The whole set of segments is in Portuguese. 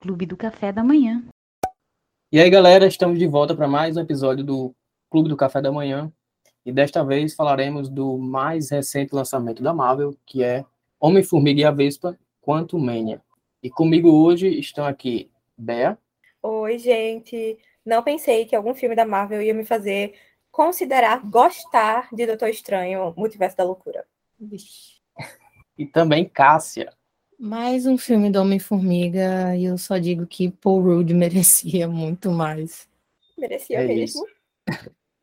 Clube do Café da Manhã. E aí, galera, estamos de volta para mais um episódio do Clube do Café da Manhã. E desta vez falaremos do mais recente lançamento da Marvel, que é Homem-Formiga e a Vespa, Quantum Mania. E comigo hoje estão aqui Bea. Oi, gente. Não pensei que algum filme da Marvel ia me fazer considerar gostar de Doutor Estranho, Multiverso da Loucura. E também Cássia. Mais um filme do Homem-Formiga e eu só digo que Paul Rudd merecia muito mais. Merecia É mesmo.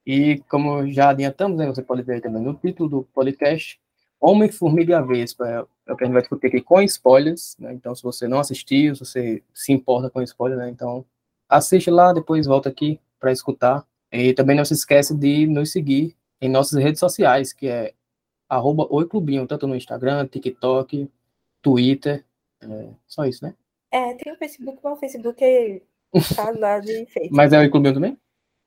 E como já adiantamos, né, você pode ver também no título do podcast, Homem-Formiga e Vespa. É, é o que a gente vai discutir aqui com spoilers. Né? Então, se você não assistiu, se você se importa com spoiler, né? então assiste lá, depois volta aqui para escutar. E também não se esquece de nos seguir em nossas redes sociais, que é arroba oiclubinho, tanto no Instagram, TikTok, Twitter. É, só isso, né? É, tem o Facebook, mas o Facebook é lá de enfeite. Mas é o Oiclubinho também?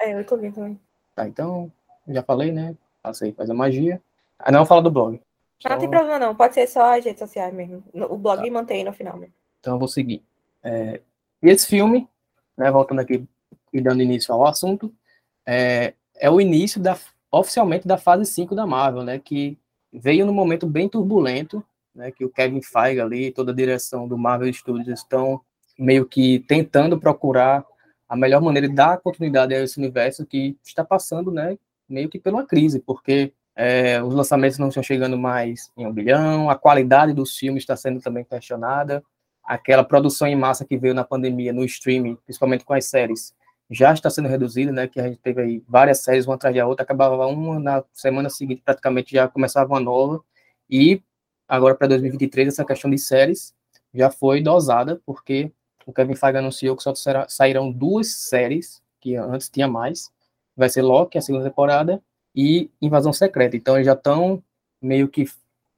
É, tô vendo também. Tá, então, já falei, né? Passei, faz a magia. Ah, não fala do blog. Mas não tem problema não, pode ser só as redes sociais mesmo. O blog Tá. mantém no final mesmo. Então eu vou seguir. É, esse filme, né, voltando aqui e dando início ao assunto, é, é o início da, oficialmente da fase 5 da Marvel, né, que veio num momento bem turbulento, né, que o Kevin Feige ali, toda a direção do Marvel Studios estão meio que tentando procurar a melhor maneira de dar continuidade a esse universo que está passando, né, meio que pela crise, porque é, os lançamentos não estão chegando mais em um bilhão, a qualidade dos filmes está sendo também questionada, aquela produção em massa que veio na pandemia no streaming, principalmente com as séries, já está sendo reduzida, né? Que a gente teve aí várias séries uma atrás da outra, acabava uma na semana seguinte, praticamente já começava uma nova. E agora para 2023 essa questão de séries já foi dosada, porque o Kevin Feige anunciou que só será, sairão duas séries, que antes tinha mais. Vai ser Loki, a segunda temporada, e Invasão Secreta. Então eles já estão meio que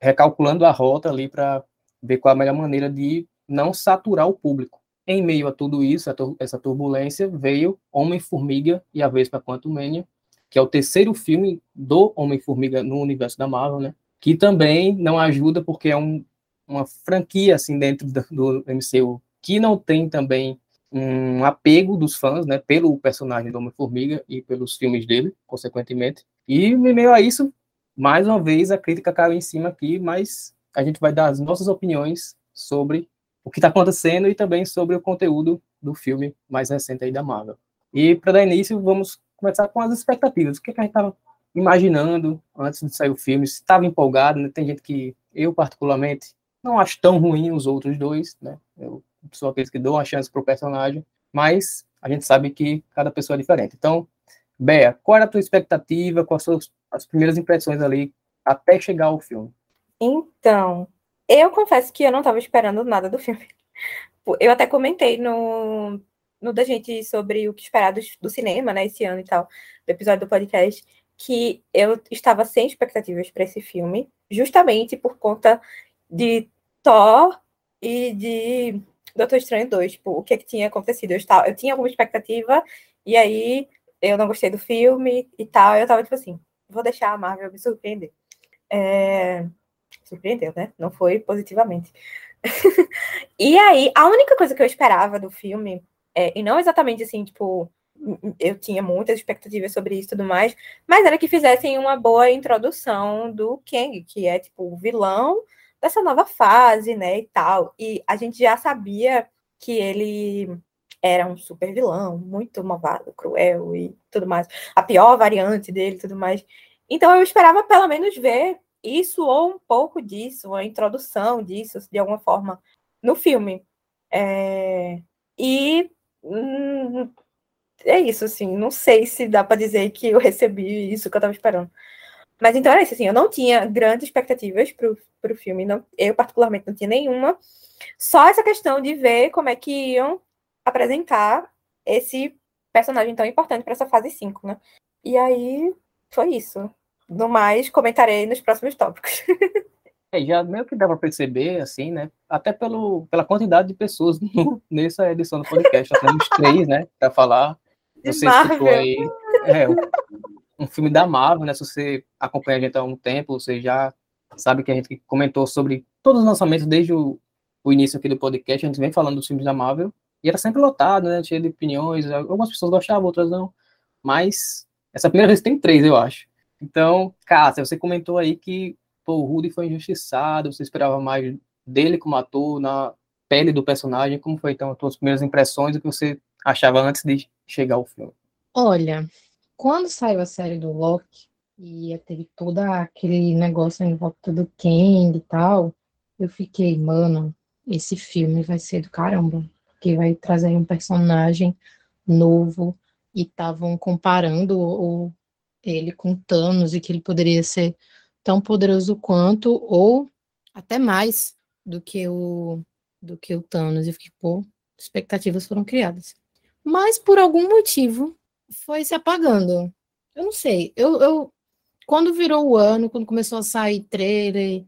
recalculando a rota ali para ver qual a melhor maneira de não saturar o público. Em meio a tudo isso, a essa turbulência, veio Homem-Formiga e a Vespa Quantumania, que é o terceiro filme do Homem-Formiga no universo da Marvel, né? Que também não ajuda porque é um, uma franquia assim dentro do, do MCU que não tem também um apego dos fãs, né, pelo personagem do Homem-Formiga e pelos filmes dele, consequentemente. E em meio a isso, mais uma vez a crítica caiu em cima aqui, mas a gente vai dar as nossas opiniões sobre o que está acontecendo e também sobre o conteúdo do filme mais recente aí da Marvel. E para dar início, vamos começar com as expectativas. O que, é que a gente estava imaginando antes de sair o filme? Estava empolgado, né? Tem gente que eu particularmente não acho tão ruim os outros dois, né? Eu sou aqueles que dão uma chance pro personagem, mas a gente sabe que cada pessoa é diferente. Então, Bea, qual era a tua expectativa? Quais as- as primeiras impressões ali até chegar ao filme? Então, eu confesso que eu não estava esperando nada do filme. Eu até comentei no, no da gente sobre o que esperar do, do cinema, né, esse ano e tal, do episódio do podcast, que eu estava sem expectativas para esse filme, justamente por conta de Thor e de Doutor Estranho 2, tipo, o que, que tinha acontecido. Eu, estava, eu tinha alguma expectativa, e aí eu não gostei do filme e tal, eu tava tipo assim, vou deixar a Marvel me surpreender. É, surpreendeu, né? Não foi positivamente. e aí, a única coisa que eu esperava do filme, é, e não exatamente assim, tipo, eu tinha muitas expectativas sobre isso e tudo mais, mas era que fizessem uma boa introdução do Kang, que é, tipo, o vilão dessa nova fase, né, e tal. E a gente já sabia que ele era um super vilão, muito malvado, cruel e tudo mais. A pior variante dele e tudo mais. Então eu esperava pelo menos ver isso ou um pouco disso, a introdução disso, de alguma forma, no filme. É, E hum, é isso, assim, não sei se dá para dizer que eu recebi isso que eu estava esperando. Mas então era isso, assim, eu não tinha grandes expectativas pro, pro filme, não, eu particularmente não tinha nenhuma. Só essa questão de ver como é que iam apresentar esse personagem tão importante para essa fase 5, né? E aí foi isso. No mais, comentarei nos próximos tópicos. É, já meio que dá para perceber, assim, né? Até pelo, pela quantidade de pessoas nessa edição do podcast. Nós temos três, né? Para falar. Você Marvel. citou aí é, um, um filme da Marvel, né? Se você acompanha a gente há um tempo, você já sabe que a gente comentou sobre todos os lançamentos desde o, o início aqui do podcast, a gente vem falando dos filmes da Marvel, e era sempre lotado, né? Cheio de opiniões, algumas pessoas gostavam, outras não. Mas essa primeira vez tem três, eu acho. Então, Cássia, você comentou aí que pô, o Rudy foi injustiçado, você esperava mais dele como ator, na pele do personagem. Como foi, então, as suas primeiras impressões, o que você achava antes de chegar ao filme? Olha, quando saiu a série do Loki, e teve todo aquele negócio em volta do Kang e tal, eu fiquei, mano, esse filme vai ser do caramba, porque vai trazer um personagem novo, e estavam comparando o, ele com Thanos e que ele poderia ser tão poderoso quanto ou até mais do que o do que o Thanos e fiquei, pô, expectativas foram criadas. Mas por algum motivo foi se apagando. Eu não sei. Eu, eu quando virou o ano, quando começou a sair trailer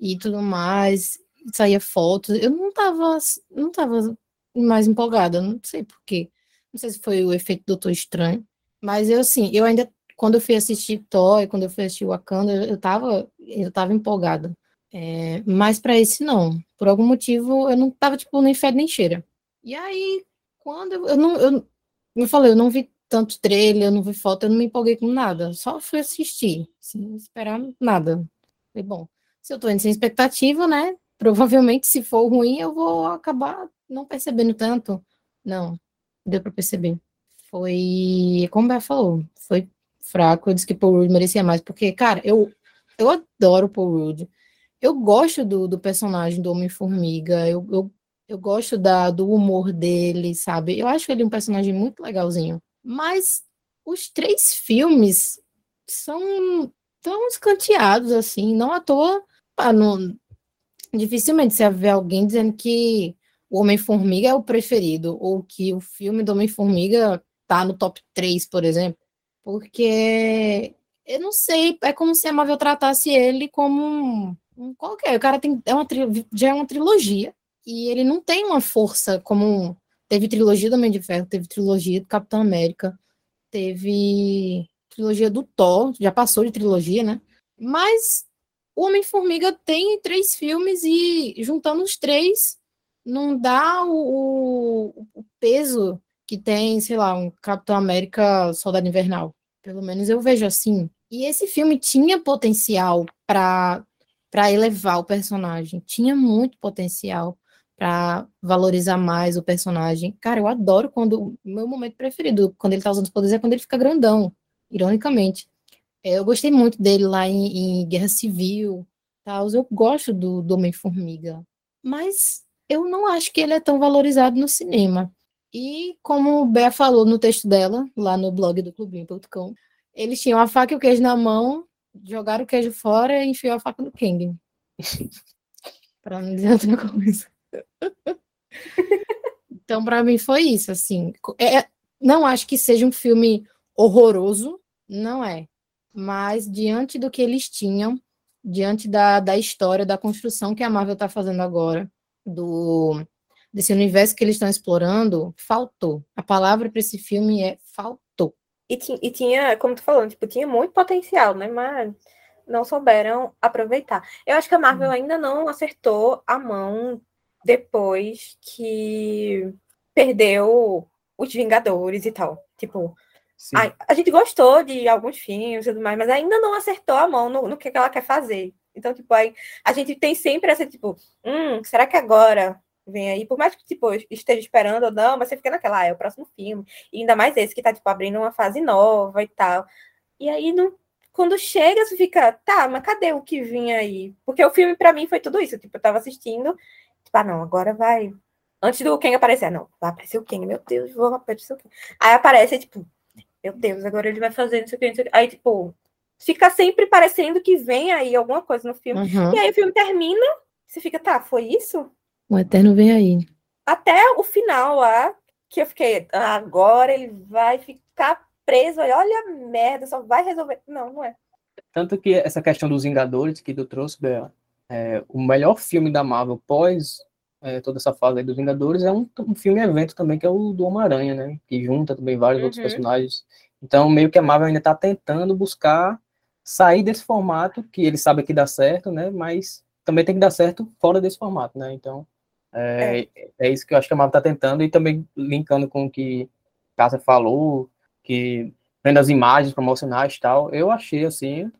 e tudo mais, saía fotos, eu não tava não tava mais empolgada, não sei por quê. Não sei se foi o efeito Doutor Estranho, mas eu, assim, eu ainda, quando eu fui assistir Thor, quando eu fui assistir Wakanda, eu tava, eu tava empolgada. É, mas para esse não. Por algum motivo, eu não tava, tipo, nem fé nem cheira. E aí, quando eu, eu não, eu, eu falei, eu não vi tanto trailer, eu não vi foto, eu não me empolguei com nada. Só fui assistir, sem esperar nada. Falei, bom, se eu tô indo sem expectativa, né? Provavelmente, se for ruim, eu vou acabar não percebendo tanto. Não, deu para perceber. Foi, como o falou, foi fraco. Eu disse que Paul Rudd merecia mais, porque, cara, eu, eu adoro Paul Rudd. Eu gosto do, do personagem do Homem-Formiga. Eu, eu, eu gosto da, do humor dele, sabe? Eu acho ele um personagem muito legalzinho. Mas os três filmes são tão escanteados, assim. Não à toa, ah, não, dificilmente você vê alguém dizendo que o Homem-Formiga é o preferido, ou que o filme do Homem-Formiga tá no top 3, por exemplo, porque eu não sei, é como se a Marvel tratasse ele como um, um qualquer. O cara tem é uma já é uma trilogia e ele não tem uma força como teve trilogia do Homem de Ferro, teve trilogia do Capitão América, teve trilogia do Thor, já passou de trilogia, né? Mas o Homem-Formiga tem três filmes e juntando os três não dá o, o, peso que tem, sei lá, um Capitão América Soldado Invernal. Pelo menos eu vejo assim. E esse filme tinha potencial para para elevar o personagem, tinha muito potencial para valorizar mais o personagem. Cara, eu adoro quando meu momento preferido, quando ele tá usando os poderes é quando ele fica grandão, ironicamente. É, eu gostei muito dele lá em, em Guerra Civil, tal. Eu gosto do, do Homem-Formiga. Mas eu não acho que ele é tão valorizado no cinema. E como o Bea falou no texto dela, lá no blog do clubinho.com, eles tinham a faca e o queijo na mão, jogaram o queijo fora e enfiou a faca no King. para não dizer outra coisa. Então, para mim foi isso, assim. É, não acho que seja um filme horroroso, não é. Mas diante do que eles tinham, diante da, da história, da construção que a Marvel está fazendo agora, do desse universo que eles estão explorando, faltou. A palavra para esse filme é faltou. E, e tinha, como tu falou, tipo, tinha muito potencial, né? Mas não souberam aproveitar. Eu acho que a Marvel hum. ainda não acertou a mão depois que perdeu os Vingadores e tal. Tipo, a, a, gente gostou de alguns filmes e tudo mais, mas ainda não acertou a mão no, no que, que ela quer fazer. Então, tipo, aí a gente tem sempre essa, tipo, hum, será que agora vem aí? Por mais que, tipo, esteja esperando ou não, mas você fica naquela, ah, é o próximo filme. E ainda mais esse que tá, tipo, abrindo uma fase nova e tal. E aí, não, quando chega, você fica, tá, mas cadê o que vinha aí? Porque o filme, para mim, foi tudo isso. Tipo, eu tava assistindo, tipo, ah, não, agora vai. Antes do Kang aparecer, ah, não, vai aparecer o Kang, meu Deus, vou aparecer o Kang. Aí aparece, tipo, meu Deus, agora ele vai fazer isso aqui, isso aqui. Aí, tipo, fica sempre parecendo que vem aí alguma coisa no filme. Uhum. E aí o filme termina, você fica, tá, foi isso? O Eterno vem aí. Até o final lá, que eu fiquei, ah, agora ele vai ficar preso, olha a merda, só vai resolver. Não, não é. Tanto que essa questão dos Vingadores que tu trouxe, Bea, é, o melhor filme da Marvel pós é, toda essa fase dos Vingadores é um, um filme evento também, que é o do Homem-Aranha, né? Que junta também vários uhum. outros personagens. Então, meio que a Marvel ainda está tentando buscar sair desse formato, que ele sabe que dá certo, né? Mas também tem que dar certo fora desse formato, né? Então, É, é. é isso que eu acho que a Marvel está tentando, e também linkando com o que Casa falou, que vendo as imagens promocionais e tal, eu achei assim,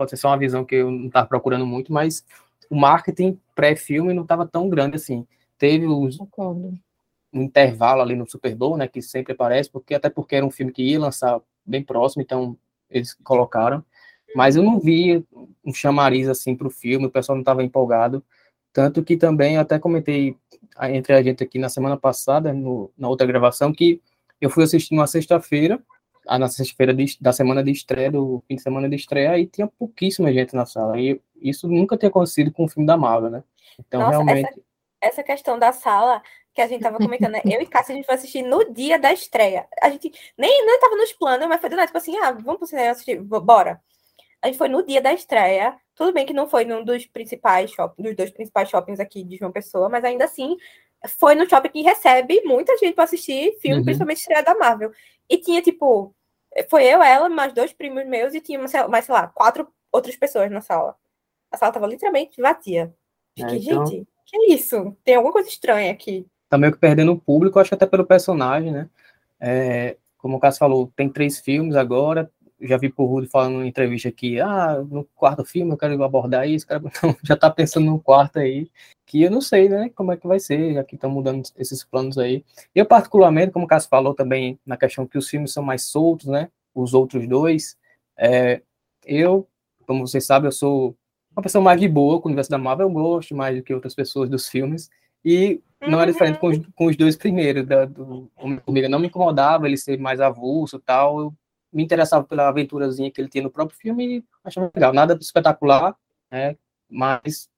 pode ser só uma visão que eu não estava procurando muito, mas o marketing pré-filme não estava tão grande assim. Teve os, um intervalo ali no Super Bowl, né, que sempre aparece, porque até porque era um filme que ia lançar bem próximo, então eles colocaram. Mas eu não vi um chamariz assim para o filme, o pessoal não estava empolgado. Tanto que também até comentei entre a gente aqui na semana passada, no, na outra gravação, que eu fui assistir uma sexta-feira, na sexta-feira da semana de estreia, do fim de semana de estreia, e tinha pouquíssima gente na sala. E isso nunca tinha acontecido com o filme da Marvel, né? Então, Nossa, realmente. Essa, essa, questão da sala que a gente tava comentando, né? Eu e Cássia, a gente foi assistir no dia da estreia. A gente nem, nem tava nos planos, mas foi do nada, tipo assim, ah, vamos pro cinema assistir, bora. A gente foi no dia da estreia. Tudo bem que não foi num dos principais shoppings, dos dois principais shoppings aqui de João Pessoa, mas ainda assim foi no shopping que recebe muita gente para assistir filme, uhum. principalmente estreia da Marvel. E tinha, tipo, foi eu, ela, mais dois primos meus e tinha mais, sei lá, quatro outras pessoas na sala. A sala tava literalmente vazia. Fiquei, é, então... gente, que é isso? Tem alguma coisa estranha aqui. Tá meio que perdendo o público, acho que até pelo personagem, né? É, como o Cássio falou, tem três filmes agora, já vi por Rudy falando em entrevista que, ah, no quarto filme eu quero abordar isso, cara, então, já tá pensando no quarto aí, que eu não sei, né, como é que vai ser, já que estão mudando esses planos aí. Eu, particularmente, como o Cássio falou também, na questão que os filmes são mais soltos, né, os outros dois, é, eu, como vocês sabem, eu sou uma pessoa mais de boa com o universo da Marvel, eu gosto mais do que outras pessoas dos filmes, e não era diferente com os, com os dois primeiros, da, do Homem-Formiga, não me incomodava ele ser mais avulso tal, eu me interessava pela aventurazinha que ele tinha no próprio filme e achava legal. Nada espetacular, né, mas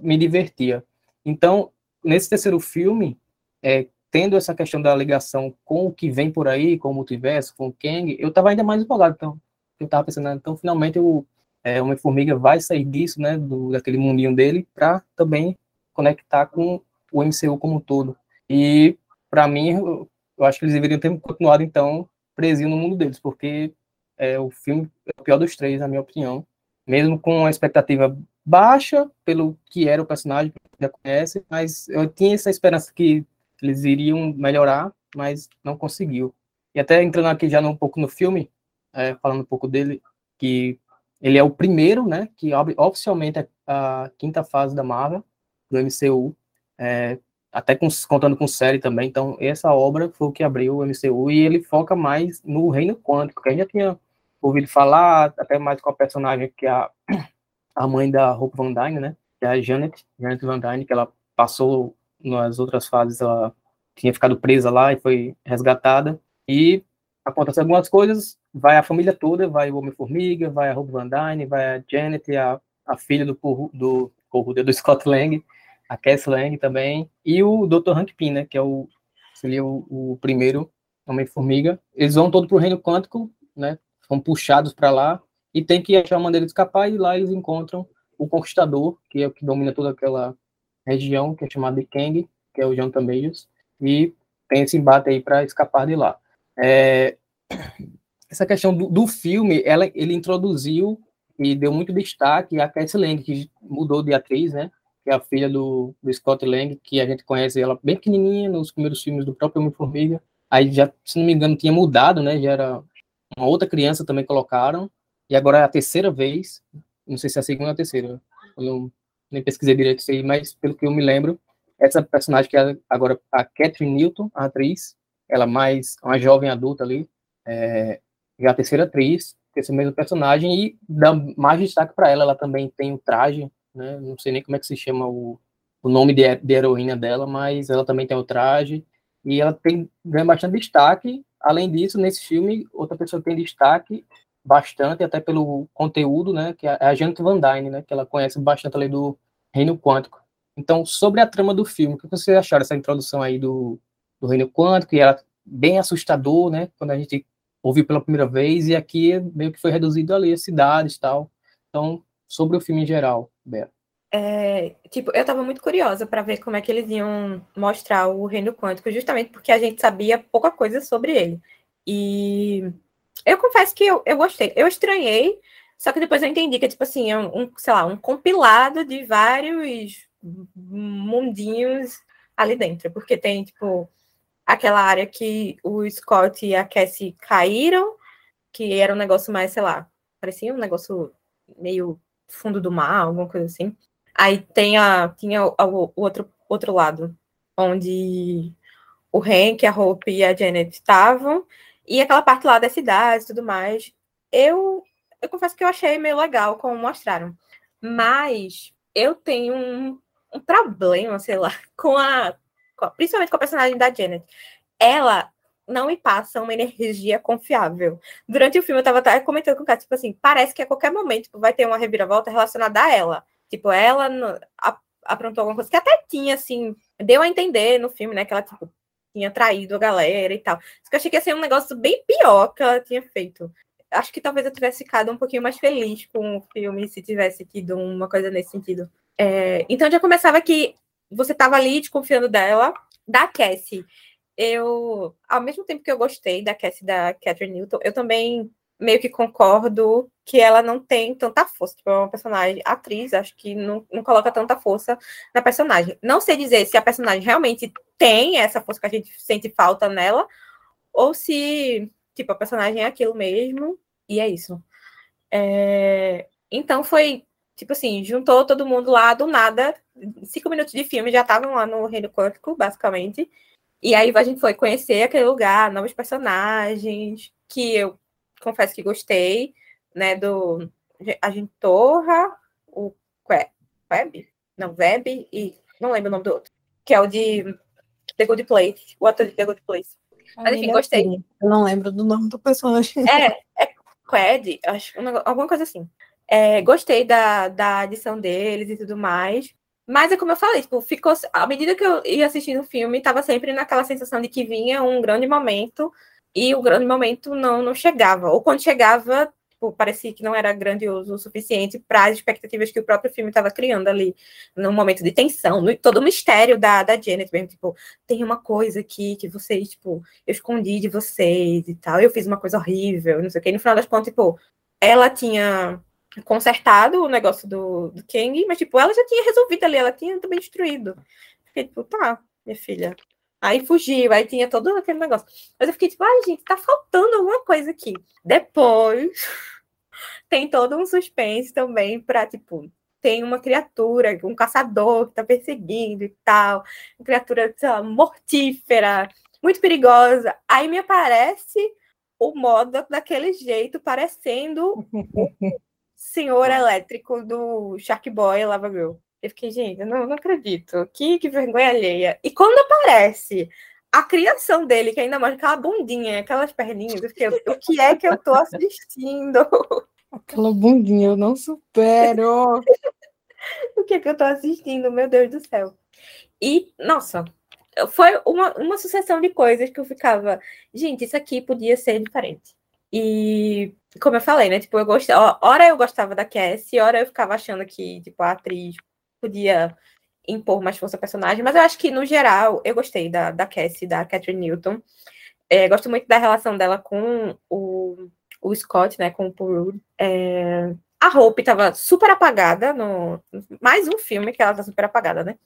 me divertia. Então, nesse terceiro filme, é, tendo essa questão da ligação com o que vem por aí, com o multiverso, com o Kang, eu estava ainda mais empolgado. Então, eu estava pensando, né, então, finalmente, o é, Homem-Formiga vai sair disso, né, do, daquele mundinho dele, para também conectar com o MCU como um todo. E, para mim, eu, acho que eles deveriam ter continuado, então, presinho no mundo deles, porque é, o filme é o pior dos três, na minha opinião. Mesmo com a expectativa baixa pelo que era o personagem, já conhece, mas eu tinha essa esperança que eles iriam melhorar, mas não conseguiu. E até entrando aqui já um pouco no filme, é, falando um pouco dele, que ele é o primeiro, né, que abre oficialmente a, a quinta fase da Marvel, do MCU, é, até com, contando com série também. Então, essa obra foi o que abriu o MCU e ele foca mais no reino quântico, que a gente já tinha ouvido falar, até mais com a personagem que é a, a mãe da Hope Van Dyne, né? Que é a Janet, Janet Van Dyne, que ela passou nas outras fases, ela tinha ficado presa lá e foi resgatada. E acontece algumas coisas, vai a família toda, vai o Homem-Formiga, vai a Hope Van Dyne, vai a Janet, a, a filha do, do, do, do Scott Lang, a Cass Lang também, e o Dr. Hank Pym, né, que é o, seria o, o primeiro Homem-Formiga. Eles vão todo para o Reino Quântico, né, são puxados para lá, e tem que achar uma maneira de escapar, e lá eles encontram o Conquistador, que é o que domina toda aquela região, que é chamada de Kang, que é o Jonathan Majors, e tem esse embate aí para escapar de lá. É, essa questão do, do, filme, ela, ele introduziu e deu muito destaque a Cass Lang, que mudou de atriz, né? Que é a filha do, do Scott Lang, que a gente conhece ela bem pequenininha nos primeiros filmes do próprio Homem-Formiga. Aí já, se não me engano, tinha mudado, né? Já era uma outra criança também colocaram. E agora é a terceira vez, não sei se é a segunda ou a terceira, eu não, nem pesquisei direito isso aí, mas pelo que eu me lembro, essa personagem que é agora a Catherine Newton, a atriz, ela mais uma jovem adulta ali, é, já a terceira atriz, esse mesmo personagem, e dá mais destaque para ela, ela também tem o traje né? Não sei nem como é que se chama o, o nome de, de heroína dela, mas ela também tem o traje e ela tem ganha bastante destaque. Além disso, nesse filme, outra pessoa tem destaque bastante, até pelo conteúdo, né, que é a Janet Van Dyne, né, que ela conhece bastante ali do Reino Quântico. Então, sobre a trama do filme, o que vocês acharam dessa introdução aí do, do Reino Quântico? E era bem assustador, né, quando a gente ouviu pela primeira vez, e aqui meio que foi reduzido ali as cidades e tal. Então, sobre o filme em geral, É, tipo, eu tava muito curiosa para ver como é que eles iam mostrar o reino quântico, justamente porque a gente sabia pouca coisa sobre ele. E eu confesso que eu, eu gostei. Eu estranhei, só que depois eu entendi que, tipo assim, é um, sei lá, um compilado de vários mundinhos ali dentro, porque tem, tipo, aquela área que o Scott e a Cassie caíram, que era um negócio mais, sei lá, parecia um negócio meio fundo do mar, alguma coisa assim. Aí tem a, tinha o, o outro, outro lado, onde o Hank, a Hope e a Janet estavam, e aquela parte lá da cidade e tudo mais. Eu, eu confesso que eu achei meio legal como mostraram. Mas eu tenho um, um problema, sei lá, com a, com a. Principalmente com a personagem da Janet. Ela não me passa uma energia confiável. Durante o filme, eu tava até comentando com o cara, tipo assim, parece que a qualquer momento tipo, vai ter uma reviravolta relacionada a ela. Tipo, ela aprontou alguma coisa que até tinha, assim, deu a entender no filme, né? Que ela, tipo, tinha traído a galera e tal. Só que eu achei que ia ser um negócio bem pior que ela tinha feito. Acho que talvez eu tivesse ficado um pouquinho mais feliz com o filme se tivesse tido uma coisa nesse sentido. É, então já começava que você tava ali desconfiando dela, da Cassie. Eu, ao mesmo tempo que eu gostei da Cassie da Catherine Newton, eu também meio que concordo que ela não tem tanta força. Tipo, é uma personagem, atriz, acho que não, não coloca tanta força na personagem. Não sei dizer se a personagem realmente tem essa força que a gente sente falta nela, ou se, tipo, a personagem é aquilo mesmo, e é isso. É... Então foi, tipo assim, juntou todo mundo lá do nada, cinco minutos de filme, já estavam lá no Reino Quântico, basicamente. E aí a gente foi conhecer aquele lugar, novos personagens, que eu confesso que gostei, né, do a gente torra o Web, não, Web e não lembro o nome do outro, que é o de The Good Place, o ator de The Good Place. Mas enfim, gostei. Eu não lembro do nome do personagem. É, é Qued, acho, alguma coisa assim. É, gostei da, da adição deles e tudo mais. Mas é como eu falei, tipo, ficou. À medida que eu ia assistindo o filme, estava sempre naquela sensação de que vinha um grande momento e o grande momento não, não chegava. Ou quando chegava, tipo, parecia que não era grandioso o suficiente para as expectativas que o próprio filme estava criando ali, num momento de tensão, no, todo o mistério da, da Janet mesmo, tipo, tem uma coisa aqui que vocês, tipo, eu escondi de vocês e tal, eu fiz uma coisa horrível, não sei o que, e no final das contas, tipo, ela tinha consertado o negócio do, do Kang, mas, tipo, ela já tinha resolvido ali, ela tinha também destruído. Fiquei, tipo, tá, minha filha, Aí fugiu, aí tinha todo aquele negócio. Mas eu fiquei tipo, ai, gente, tá faltando alguma coisa aqui. Depois, tem todo um suspense também pra, tipo, tem uma criatura, um caçador que tá perseguindo e tal. Uma criatura, sei lá, mortífera, muito perigosa. Aí me aparece o modo daquele jeito, parecendo senhor elétrico do Shark Boy Lava Girl. Eu fiquei, gente, eu não, não acredito. Que, que vergonha alheia. E quando aparece a criação dele, que ainda mostra aquela bundinha, aquelas perninhas, eu fiquei, o que é que eu tô assistindo? Aquela bundinha, eu não supero. o que é que eu tô assistindo, meu Deus do céu. E, nossa, foi uma, uma sucessão de coisas que eu ficava, gente, isso aqui podia ser diferente. E, como eu falei, né, tipo, eu gostava, hora eu gostava da Cassie, hora eu ficava achando que, tipo, a atriz podia impor mais força ao personagem, mas eu acho que, no geral, eu gostei da, da Cassie, da Catherine Newton. É, gosto muito da relação dela com o, o Scott, né, com o Paul é, a Hope estava super apagada no mais um filme que ela tá super apagada, né?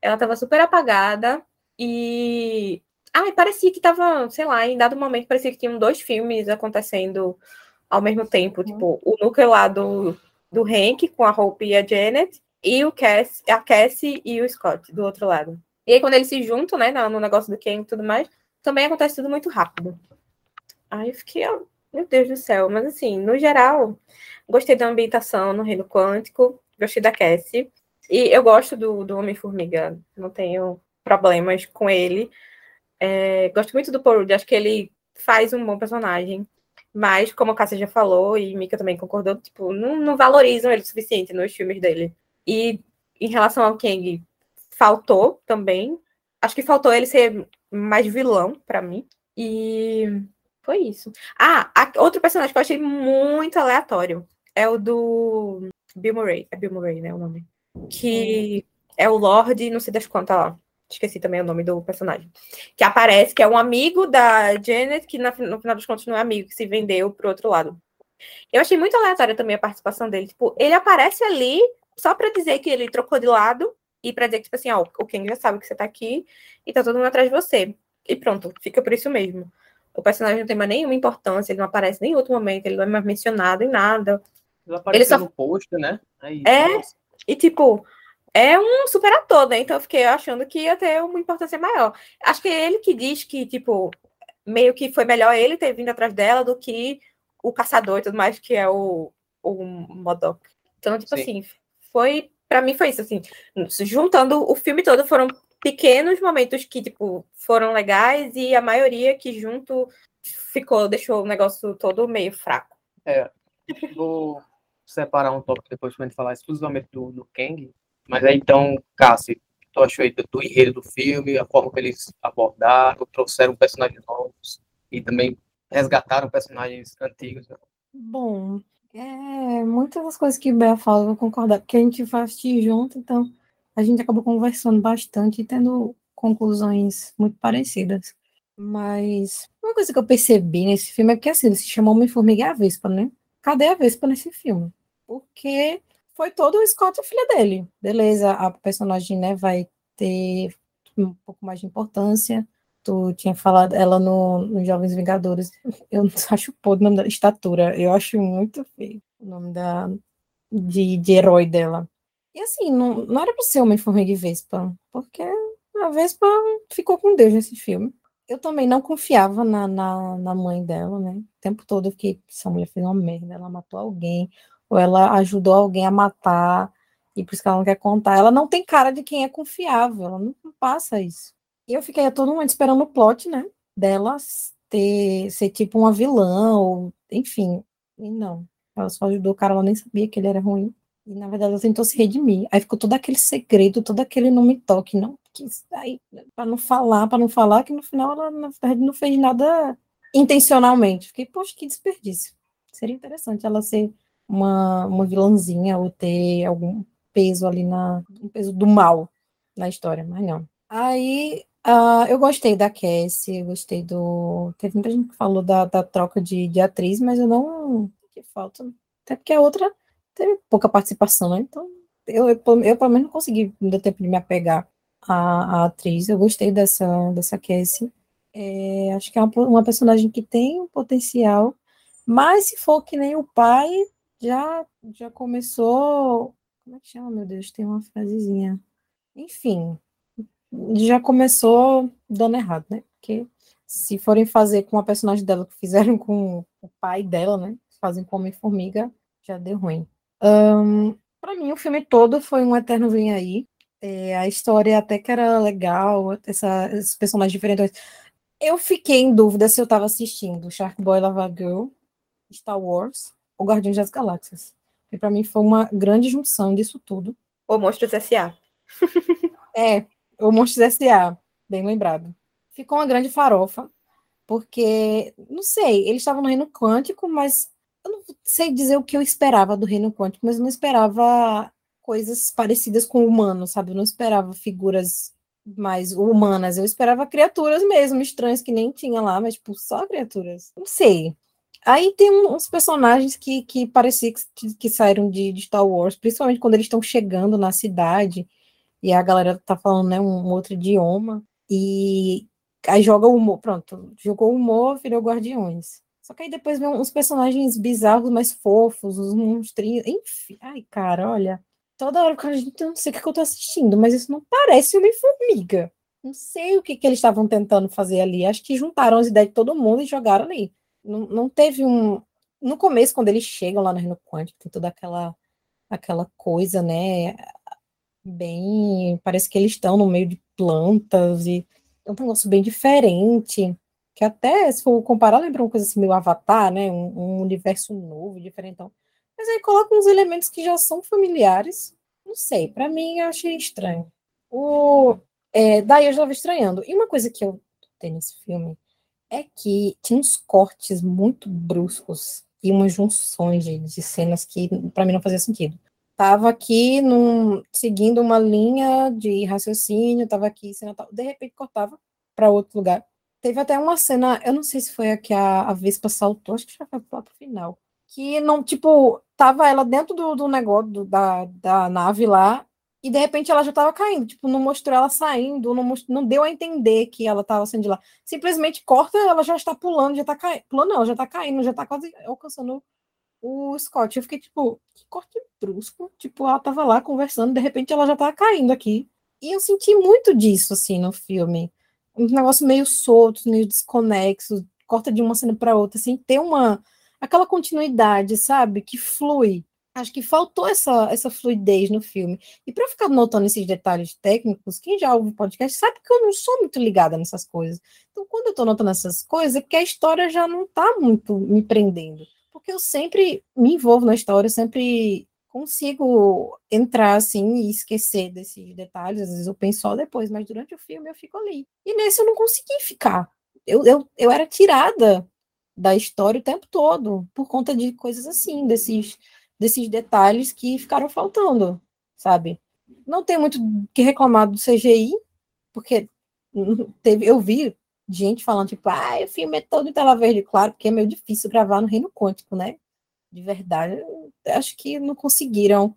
Ela estava super apagada e ah, parecia que tava, sei lá, em dado momento parecia que tinham dois filmes acontecendo ao mesmo tempo, uhum. tipo, o núcleo lá do, do Hank com a Hope e a Janet e o Cass, a Cassie e o Scott do outro lado. E aí, quando eles se juntam, né, no negócio do Ken e tudo mais, também acontece tudo muito rápido. Aí eu fiquei, ó, meu Deus do céu. Mas assim, no geral, gostei da ambientação no Reino Quântico, gostei da Cassie. E eu gosto do, do Homem-Formiga, não tenho problemas com ele. É, gosto muito do Paul acho que ele faz um bom personagem. Mas, como a Cássia já falou, e Mika também concordou, tipo, não, não valorizam ele o suficiente nos filmes dele. E em relação ao Kang, faltou também. Acho que faltou ele ser mais vilão para mim. E foi isso. Ah, outro personagem que eu achei muito aleatório é o do Bill Murray. É Bill Murray, né? O nome. Que é o Lorde, não sei das quantas lá. Esqueci também o nome do personagem. Que aparece, que é um amigo da Janet, que no final dos contos não é amigo, que se vendeu pro outro lado. Eu achei muito aleatória também a participação dele. Tipo, ele aparece ali só para dizer que ele trocou de lado e pra dizer que, tipo assim, ó, o Ken já sabe que você tá aqui e tá todo mundo atrás de você. E pronto, fica por isso mesmo. O personagem não tem mais nenhuma importância, ele não aparece em nenhum outro momento, ele não é mais mencionado em nada. Ele apareceu ele só... no pôster, né? Aí, é, nossa. e tipo, é um super ator, né? Então eu fiquei achando que ia ter uma importância maior. Acho que é ele que diz que, tipo, meio que foi melhor ele ter vindo atrás dela do que o caçador e tudo mais, que é o, o Modok. Então, tipo Sim. assim, foi. para mim foi isso, assim. Juntando o filme todo, foram pequenos momentos que, tipo, foram legais e a maioria que junto ficou, deixou o negócio todo meio fraco. É. Vou separar um tópico depois pra gente falar exclusivamente do, do Kang. Mas aí então, Cassi, tu achou aí do, do enredo do filme, a forma que eles abordaram, trouxeram personagens novos e também resgataram personagens antigos. Né? Bom, é, muitas das coisas que o Bea fala, eu vou concordar, porque a gente vai assistir junto, então a gente acabou conversando bastante e tendo conclusões muito parecidas. Mas uma coisa que eu percebi nesse filme é que assim, ele se chamou Homem-Formiga e a Vespa, né? Cadê a Vespa nesse filme? Porque foi todo o Scott e a filha dele. Beleza, a personagem, né, vai ter um pouco mais de importância. Tu tinha falado ela no, no Jovens Vingadores. Eu acho podre o nome da estatura. Eu acho muito feio o nome da, de, de herói dela. E assim, não, não era pra ser Homem-Formiga e Vespa, porque a Vespa ficou com Deus nesse filme. Eu também não confiava na, na, na mãe dela, né? O tempo todo eu fiquei, essa mulher fez uma merda, ela matou alguém, ou ela ajudou alguém a matar, e por isso que ela não quer contar. Ela não tem cara de quem é confiável, ela não passa isso. E eu fiquei a todo momento esperando o plot, né? Dela ter, ser tipo uma vilã, ou enfim. E não. Ela só ajudou o cara, ela nem sabia que ele era ruim. E na verdade ela tentou se redimir. Aí ficou todo aquele segredo, todo aquele não me toque, não. Aí, pra não falar, para não falar, que no final ela na verdade não fez nada intencionalmente. Fiquei, poxa, que desperdício. Seria interessante ela ser uma, uma vilãzinha ou ter algum peso ali na. um peso do mal na história, mas não. Aí uh, eu gostei da Cassie, eu gostei do. Teve muita gente que falou da, da troca de, de atriz, mas eu não. que falta? Até porque a outra teve pouca participação, né? Então, eu, eu, eu pelo menos não consegui, não deu tempo de me apegar à, à atriz. Eu gostei dessa, dessa Cassie. É, acho que é uma, uma personagem que tem um potencial, mas se for que nem o pai, já, já começou. Como é que chama, meu Deus? Tem uma frasezinha. Enfim, já começou dando errado, né? Porque se forem fazer com a personagem dela que fizeram com o pai dela, né? Fazem com Homem-Formiga, já deu ruim. Um, para mim, o filme todo foi um eterno vem aí. É, a história até que era legal, essa, esses personagens diferentes. Eu fiquei em dúvida se eu estava assistindo Shark Boy Lava Girl, Star Wars ou Guardiões das Galáxias. E para mim foi uma grande junção disso tudo. O Monstros S.A. é, o Monstros S.A., bem lembrado. Ficou uma grande farofa, porque, não sei, eles estavam no reino quântico, mas eu não sei dizer o que eu esperava do reino quântico, mas eu não esperava coisas parecidas com humanos, sabe? Eu não esperava figuras mais humanas, eu esperava criaturas mesmo, estranhas que nem tinha lá, mas tipo, só criaturas. Não sei. Aí tem uns personagens que, que parecia que, que saíram de, de, Star Wars, principalmente quando eles estão chegando na cidade e a galera tá falando né, um, outro idioma, e aí joga o humor, pronto, jogou o humor, virou Guardiões. Só que aí depois vem uns personagens bizarros, mais fofos, os monstrinhos. Enfim, ai, cara, olha. Toda hora que a gente não sei o que eu tô assistindo, mas isso não parece uma formiga. Não sei o que, que eles estavam tentando fazer ali. Acho que juntaram as ideias de todo mundo e jogaram ali. Não, não teve um. No começo, quando eles chegam lá no Reino Quântico, tem toda aquela, aquela coisa, né? Bem. Parece que eles estão no meio de plantas e é um negócio bem diferente que até, se for comparar, lembra uma coisa assim, meio Avatar, né? Um, um universo novo, diferentão. Mas aí coloca uns elementos que já são familiares. Não sei, para mim eu achei estranho. O, é, daí eu já estava estranhando. E uma coisa que eu tenho nesse filme é que tinha uns cortes muito bruscos e umas junções de, de cenas que para mim não fazia sentido. Tava aqui num, seguindo uma linha de raciocínio, tava aqui, cena tal, de repente cortava para outro lugar Teve até uma cena, eu não sei se foi a que a, a Vespa saltou, acho que já foi pro final. Que não, tipo, tava ela dentro do, do negócio do, da, da nave lá, e de repente ela já estava caindo, tipo, não mostrou ela saindo, não, mostrou, não deu a entender que ela estava saindo de lá. Simplesmente corta, ela já está pulando, já está caindo. Pulando não, já está caindo, já está quase alcançando o Scott. Eu fiquei tipo, que corte brusco. Tipo, ela tava lá conversando, de repente ela já tava caindo aqui. E eu senti muito disso, assim, no filme. Um negócio meio solto, meio desconexo, corta de uma cena para outra, assim, ter uma. aquela continuidade, sabe? Que flui. Acho que faltou essa, essa fluidez no filme. E para ficar notando esses detalhes técnicos, quem já ouve podcast sabe que eu não sou muito ligada nessas coisas. Então, quando eu estou notando essas coisas, é porque a história já não está muito me prendendo porque eu sempre me envolvo na história, sempre consigo entrar assim e esquecer desses detalhes. Às vezes eu penso só depois, mas durante o filme eu fico ali. E nesse eu não consegui ficar. Eu, eu, eu era tirada da história o tempo todo, por conta de coisas assim, desses, desses detalhes que ficaram faltando, sabe? Não tem muito que reclamar do CGI, porque teve, eu vi gente falando, tipo, ah, o filme é todo em tela verde, claro, porque é meio difícil gravar no reino quântico, né? De verdade, acho que não conseguiram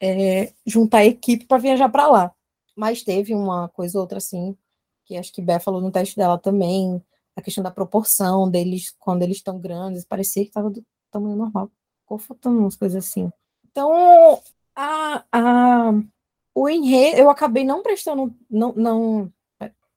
é, juntar a equipe para viajar para lá. Mas teve uma coisa ou outra, assim, que acho que Bé falou no teste dela também, a questão da proporção deles, quando eles estão grandes, parecia que estava do tamanho normal. Ficou faltando umas coisas assim. Então, a, a, o enredo, eu acabei não prestando, não, não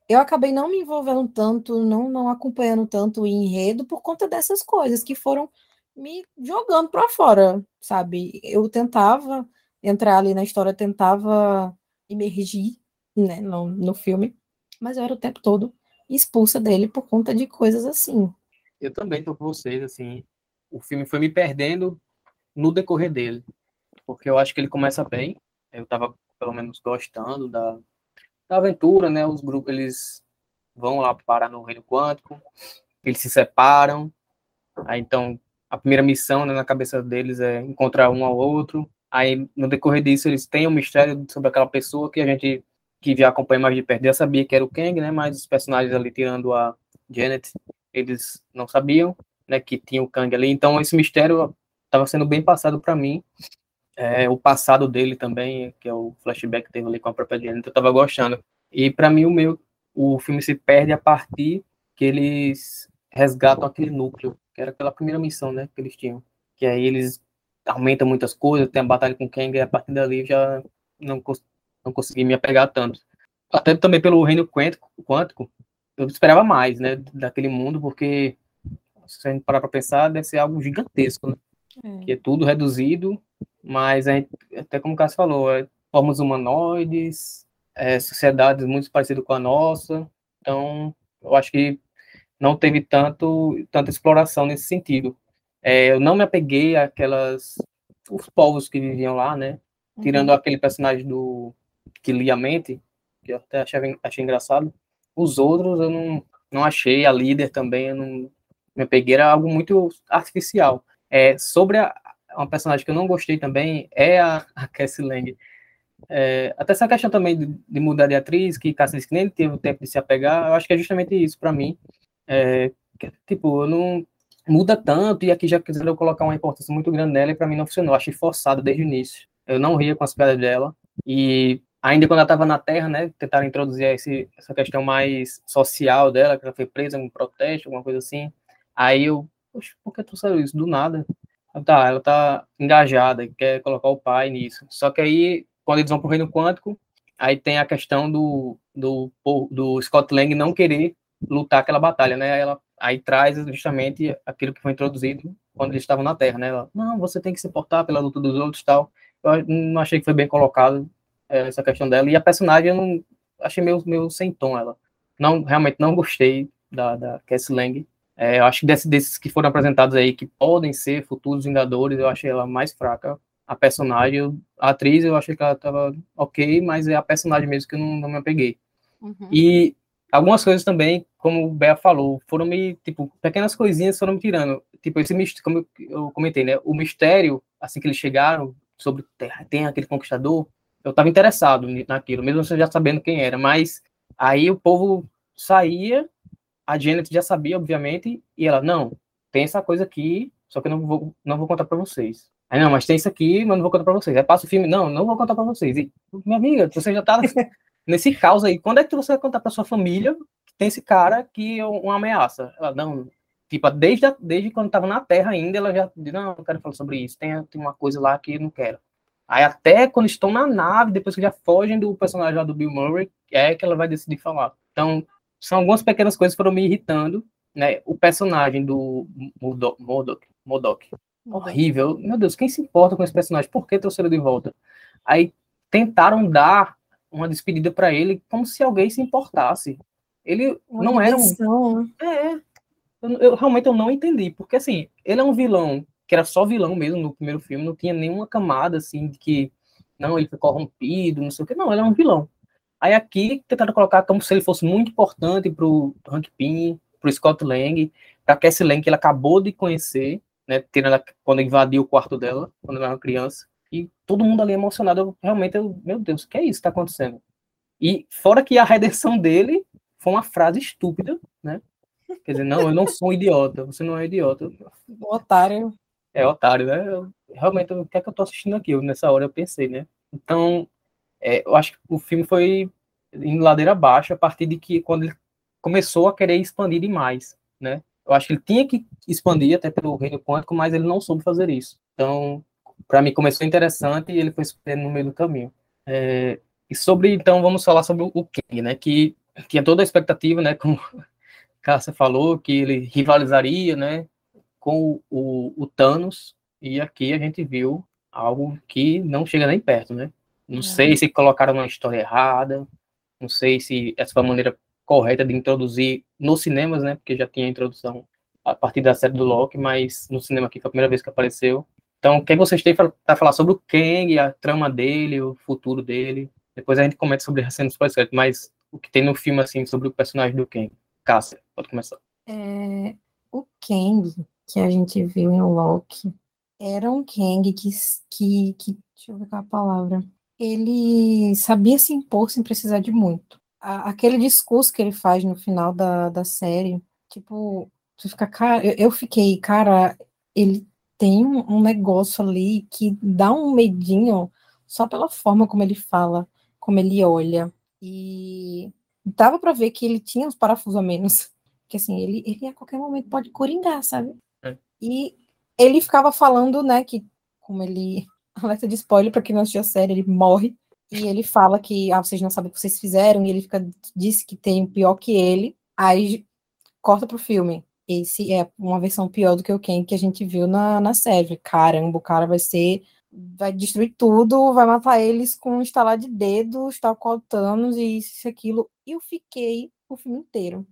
eu acabei não me envolvendo tanto, não, não acompanhando tanto o enredo por conta dessas coisas que foram me jogando para fora, sabe? Eu tentava entrar ali na história, tentava emergir né, no, no filme, mas eu era o tempo todo expulsa dele por conta de coisas assim. Eu também tô com vocês, assim, o filme foi me perdendo no decorrer dele, porque eu acho que ele começa bem, eu tava pelo menos gostando da, da aventura, né? Os grupos eles vão lá parar no reino quântico, eles se separam. Aí então a primeira missão né, na cabeça deles é encontrar um ao outro. Aí no decorrer disso eles têm um mistério sobre aquela pessoa que a gente que já acompanha mais de perto já sabia que era o Kang, né? Mas os personagens ali tirando a Janet, eles não sabiam, né? Que tinha o Kang ali. Então esse mistério estava sendo bem passado para mim é, o passado dele também, que é o flashback que teve ali com a própria Janet, eu tava gostando. E para mim o meu o filme se perde a partir que eles resgatam aquele núcleo, que era aquela primeira missão, né, que eles tinham. Que aí eles aumentam muitas coisas, tem a batalha com Kang, e a partir dali já não, não consegui me apegar tanto. Até também pelo reino quântico, quântico eu esperava mais, né, daquele mundo, porque se a gente parar para pensar, deve ser algo gigantesco, né? É. Que é tudo reduzido mas gente, até como o Cássio falou, é, formas humanoides, é, sociedades muito parecidas com a nossa, então eu acho que não teve tanto tanta exploração nesse sentido. É, eu não me apeguei àquelas os povos que viviam lá, né? Tirando uhum. aquele personagem do que lia a mente, que eu até achei, achei engraçado. Os outros eu não, não achei, a líder também, eu não me apeguei, era algo muito artificial. É, sobre a, uma personagem que eu não gostei também é a, a Cassie Lang. É, até essa questão também de, de, mudar de atriz, que Cassie que nem teve o tempo de se apegar, eu acho que é justamente isso para mim. É, que, tipo, eu não muda tanto e aqui já quiseram colocar uma importância muito grande nela e para mim não funcionou. Achei forçado desde o início. Eu não ria com as piadas dela e ainda quando ela estava na Terra, né, tentaram introduzir esse, essa questão mais social dela, que ela foi presa em um protesto, alguma coisa assim. Aí eu, poxa, por que tu saiu isso do nada? Tá, ela tá engajada, quer colocar o pai nisso. Só que aí, quando eles vão pro reino quântico, aí tem a questão do, do, do Scott Lang não querer lutar aquela batalha, né? Ela, aí traz justamente aquilo que foi introduzido quando eles estavam na Terra, né? Ela, não, você tem que se portar pela luta dos outros tal. Eu não achei que foi bem colocado é, essa questão dela. E a personagem eu não achei meio, meio sem tom ela. Não, realmente não gostei da, da Cassie Lang. É, eu acho que desses, desses que foram apresentados aí, que podem ser futuros Vingadores, eu achei ela mais fraca. A personagem, a atriz, eu achei que ela tava ok, mas é a personagem mesmo que eu não, não me apeguei. Uhum. E algumas coisas também, como o Bea falou, foram me, tipo, pequenas coisinhas foram me tirando. Tipo, esse mistério, como eu comentei, né? O mistério, assim que eles chegaram, sobre tem aquele conquistador, eu tava interessado naquilo, mesmo já sabendo quem era, mas aí o povo saía a Janet já sabia, obviamente, e ela, não, tem essa coisa aqui, só que eu não vou, não vou contar para vocês. Aí, não, mas tem isso aqui, mas não vou contar pra vocês. Aí passa o filme, não, não vou contar pra vocês. E, minha amiga, você já tá nesse caos aí. Quando é que você vai contar pra sua família que tem esse cara que é uma ameaça? Ela, não, tipo, desde, desde quando tava na Terra ainda, ela já não, não quero falar sobre isso. Tem, tem uma coisa lá que eu não quero. Aí até quando estão na nave, depois que já fogem do personagem lá do Bill Murray, é que ela vai decidir falar. Então, são algumas pequenas coisas que foram me irritando, né? O personagem do Modok, Modok, Modok horrível. Meu Deus, quem se importa com esse personagem? Por que trouxeram de volta? Aí tentaram dar uma despedida para ele como se alguém se importasse. Ele uma não era um. Né? É. Eu, eu, realmente eu não entendi, porque assim, ele é um vilão que era só vilão mesmo no primeiro filme, não tinha nenhuma camada assim de que não, ele foi corrompido, não sei o que, não, ele é um vilão. Aí aqui tentaram colocar como se ele fosse muito importante pro Hank Pym, pro Scott Lang, pra Cassie Lang, que ele acabou de conhecer, né, tirando quando invadiu o quarto dela, quando ela era uma criança, e todo mundo ali emocionado, eu, realmente, eu, meu Deus, o que é isso que tá acontecendo? E fora que a redenção dele foi uma frase estúpida, né? Quer dizer, não, eu não sou um idiota, você não é idiota. Otário. É, otário, né? Eu, realmente, o que é que eu tô assistindo aqui? Eu, nessa hora eu pensei, né? Então, é, eu acho que o filme foi em ladeira abaixo a partir de que, quando ele começou a querer expandir demais, né? Eu acho que ele tinha que expandir até pelo reino quântico, mas ele não soube fazer isso. Então, para mim começou interessante e ele foi no meio do caminho. É, e sobre, então, vamos falar sobre o King, né? Que tinha toda a expectativa, né? Como Cássia falou, que ele rivalizaria, né? Com o, o, Thanos. E aqui a gente viu algo que não chega nem perto, né? Não é. sei se colocaram uma história errada, não sei se essa foi a maneira correta de introduzir nos cinemas, né? Porque já tinha a introdução a partir da série do Loki, mas no cinema aqui foi a primeira vez que apareceu. Então, o que vocês têm para falar sobre o Kang, a trama dele, o futuro dele? Depois a gente comenta sobre a cena pós mas o que tem no filme, assim, sobre o personagem do Kang. Cássia, pode começar. É, o Kang, que a gente viu em Loki, era um Kang que, que, que deixa eu ver qual é a palavra, ele sabia se impor sem precisar de muito a, aquele discurso que ele faz no final da, da série, tipo, você fica, cara, eu, eu fiquei, cara, ele tem um, um, negócio ali que dá um medinho só pela forma como ele fala, como ele olha. E dava para ver que ele tinha uns parafusos a menos. Que assim, ele, ele a qualquer momento pode coringar, sabe? É. E ele ficava falando, né, que como ele. Alerta de spoiler para quem não assistiu a série, ele morre e ele fala que ah, vocês não sabem o que vocês fizeram, e ele fica, disse que tem pior que ele, aí corta pro filme. Esse é uma versão pior do que o Ken que a gente viu na, na série. Caramba, o cara vai ser. Vai destruir tudo, vai matar eles com um estalar de dedos, tal qual Thanos e isso e aquilo. E eu fiquei o filme inteiro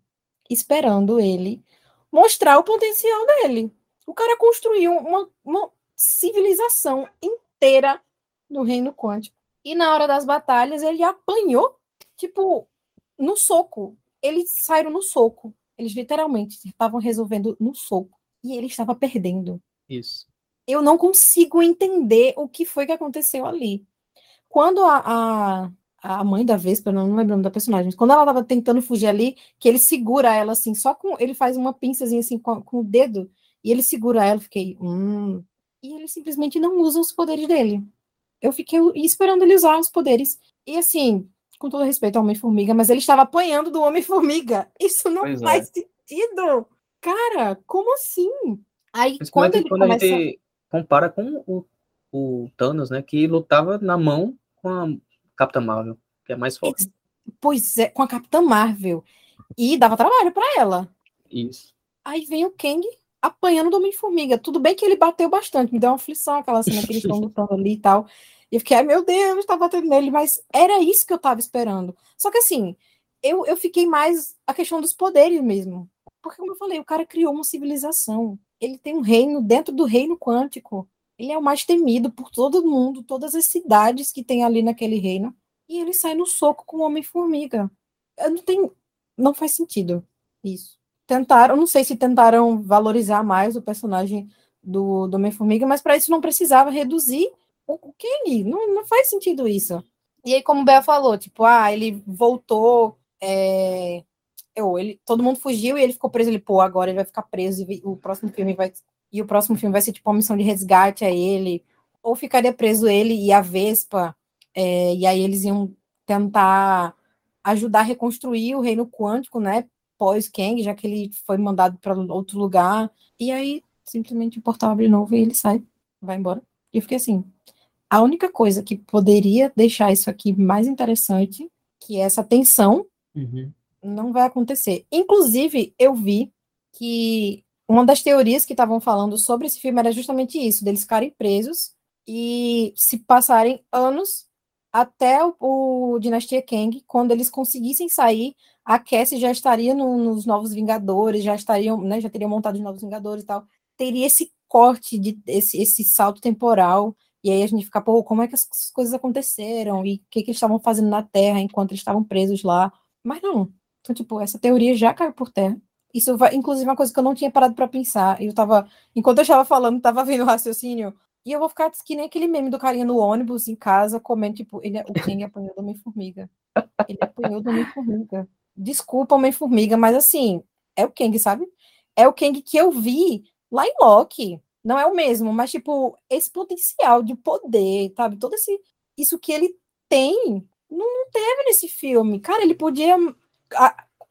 esperando ele mostrar o potencial dele. O cara construiu uma, uma civilização inteira no reino quântico e na hora das batalhas ele apanhou, tipo, no soco. Eles saíram no soco. Eles literalmente estavam resolvendo no soco. E ele estava perdendo. Isso. Eu não consigo entender o que foi que aconteceu ali. Quando a, a, a mãe da Vespa, não lembro da personagem, quando ela estava tentando fugir ali, que ele segura ela assim, só com. Ele faz uma pinçazinha assim com, com o dedo, e ele segura ela, fiquei. Hum. E ele simplesmente não usa os poderes dele eu fiquei esperando ele usar os poderes. E assim, com todo respeito ao Homem-Formiga, mas ele estava apanhando do Homem-Formiga. Isso não pois faz é. sentido. Cara, como assim? Aí quando ele quando começa... a gente compara com o, o Thanos, né, que lutava na mão com a Capitã Marvel, que é mais forte. Pois é, com a Capitã Marvel. E dava trabalho para ela. Isso. Aí vem o Kang apanhando do Homem-Formiga. Tudo bem que ele bateu bastante, me deu uma aflição aquela cena que eles estão lutando ali e tal. E eu fiquei, ai meu Deus, tá batendo nele, mas era isso que eu tava esperando. Só que assim, eu, eu fiquei mais a questão dos poderes mesmo. Porque, como eu falei, o cara criou uma civilização. Ele tem um reino dentro do reino quântico. Ele é o mais temido por todo mundo, todas as cidades que tem ali naquele reino. E ele sai no soco com o Homem-Formiga. Não tem. Não faz sentido isso. Tentaram, não sei se tentaram valorizar mais o personagem do, do Homem-Formiga, mas para isso não precisava reduzir o Kenny, não, não faz sentido isso. E aí, como o Bel falou, tipo, ah, ele voltou, é... Eu, ele, todo mundo fugiu e ele ficou preso. Ele, pô, agora ele vai ficar preso e o próximo filme vai, e o próximo filme vai ser tipo uma missão de resgate a ele, ou ficaria preso ele e a Vespa, é, e aí eles iam tentar ajudar a reconstruir o reino quântico, né? Pós Kang, já que ele foi mandado para outro lugar. E aí simplesmente o portal abre de novo e ele sai, vai embora. E eu fiquei assim. A única coisa que poderia deixar isso aqui mais interessante, que é essa tensão, Uhum. não vai acontecer. Inclusive, eu vi que uma das teorias que estavam falando sobre esse filme era justamente isso, deles ficarem presos e se passarem anos até o, o Dinastia Kang, quando eles conseguissem sair, a Cassie já estaria no- nos Novos Vingadores, já estariam, né, já teriam montado os Novos Vingadores e tal. Teria esse corte, de, esse, esse salto temporal, e aí a gente fica, pô, como é que essas coisas aconteceram? E o que, que eles estavam fazendo na Terra enquanto eles estavam presos lá? Mas não. Então, tipo, essa teoria já caiu por terra. Isso vai, inclusive, uma coisa que eu não tinha parado para pensar. Eu tava, enquanto eu estava falando, tava vendo o raciocínio, e eu vou ficar que nem aquele meme do carinha no ônibus, em casa, comendo, tipo, ele, é- o King apanhou do Homem-Formiga. Ele apanhou do Homem-Formiga. Desculpa, Homem-Formiga, mas assim, é o Kang, sabe? É o Kang que eu vi lá em Loki. Não é o mesmo, mas, tipo, esse potencial de poder, sabe? Todo esse. Isso que ele tem, não, teve nesse filme. Cara, ele podia.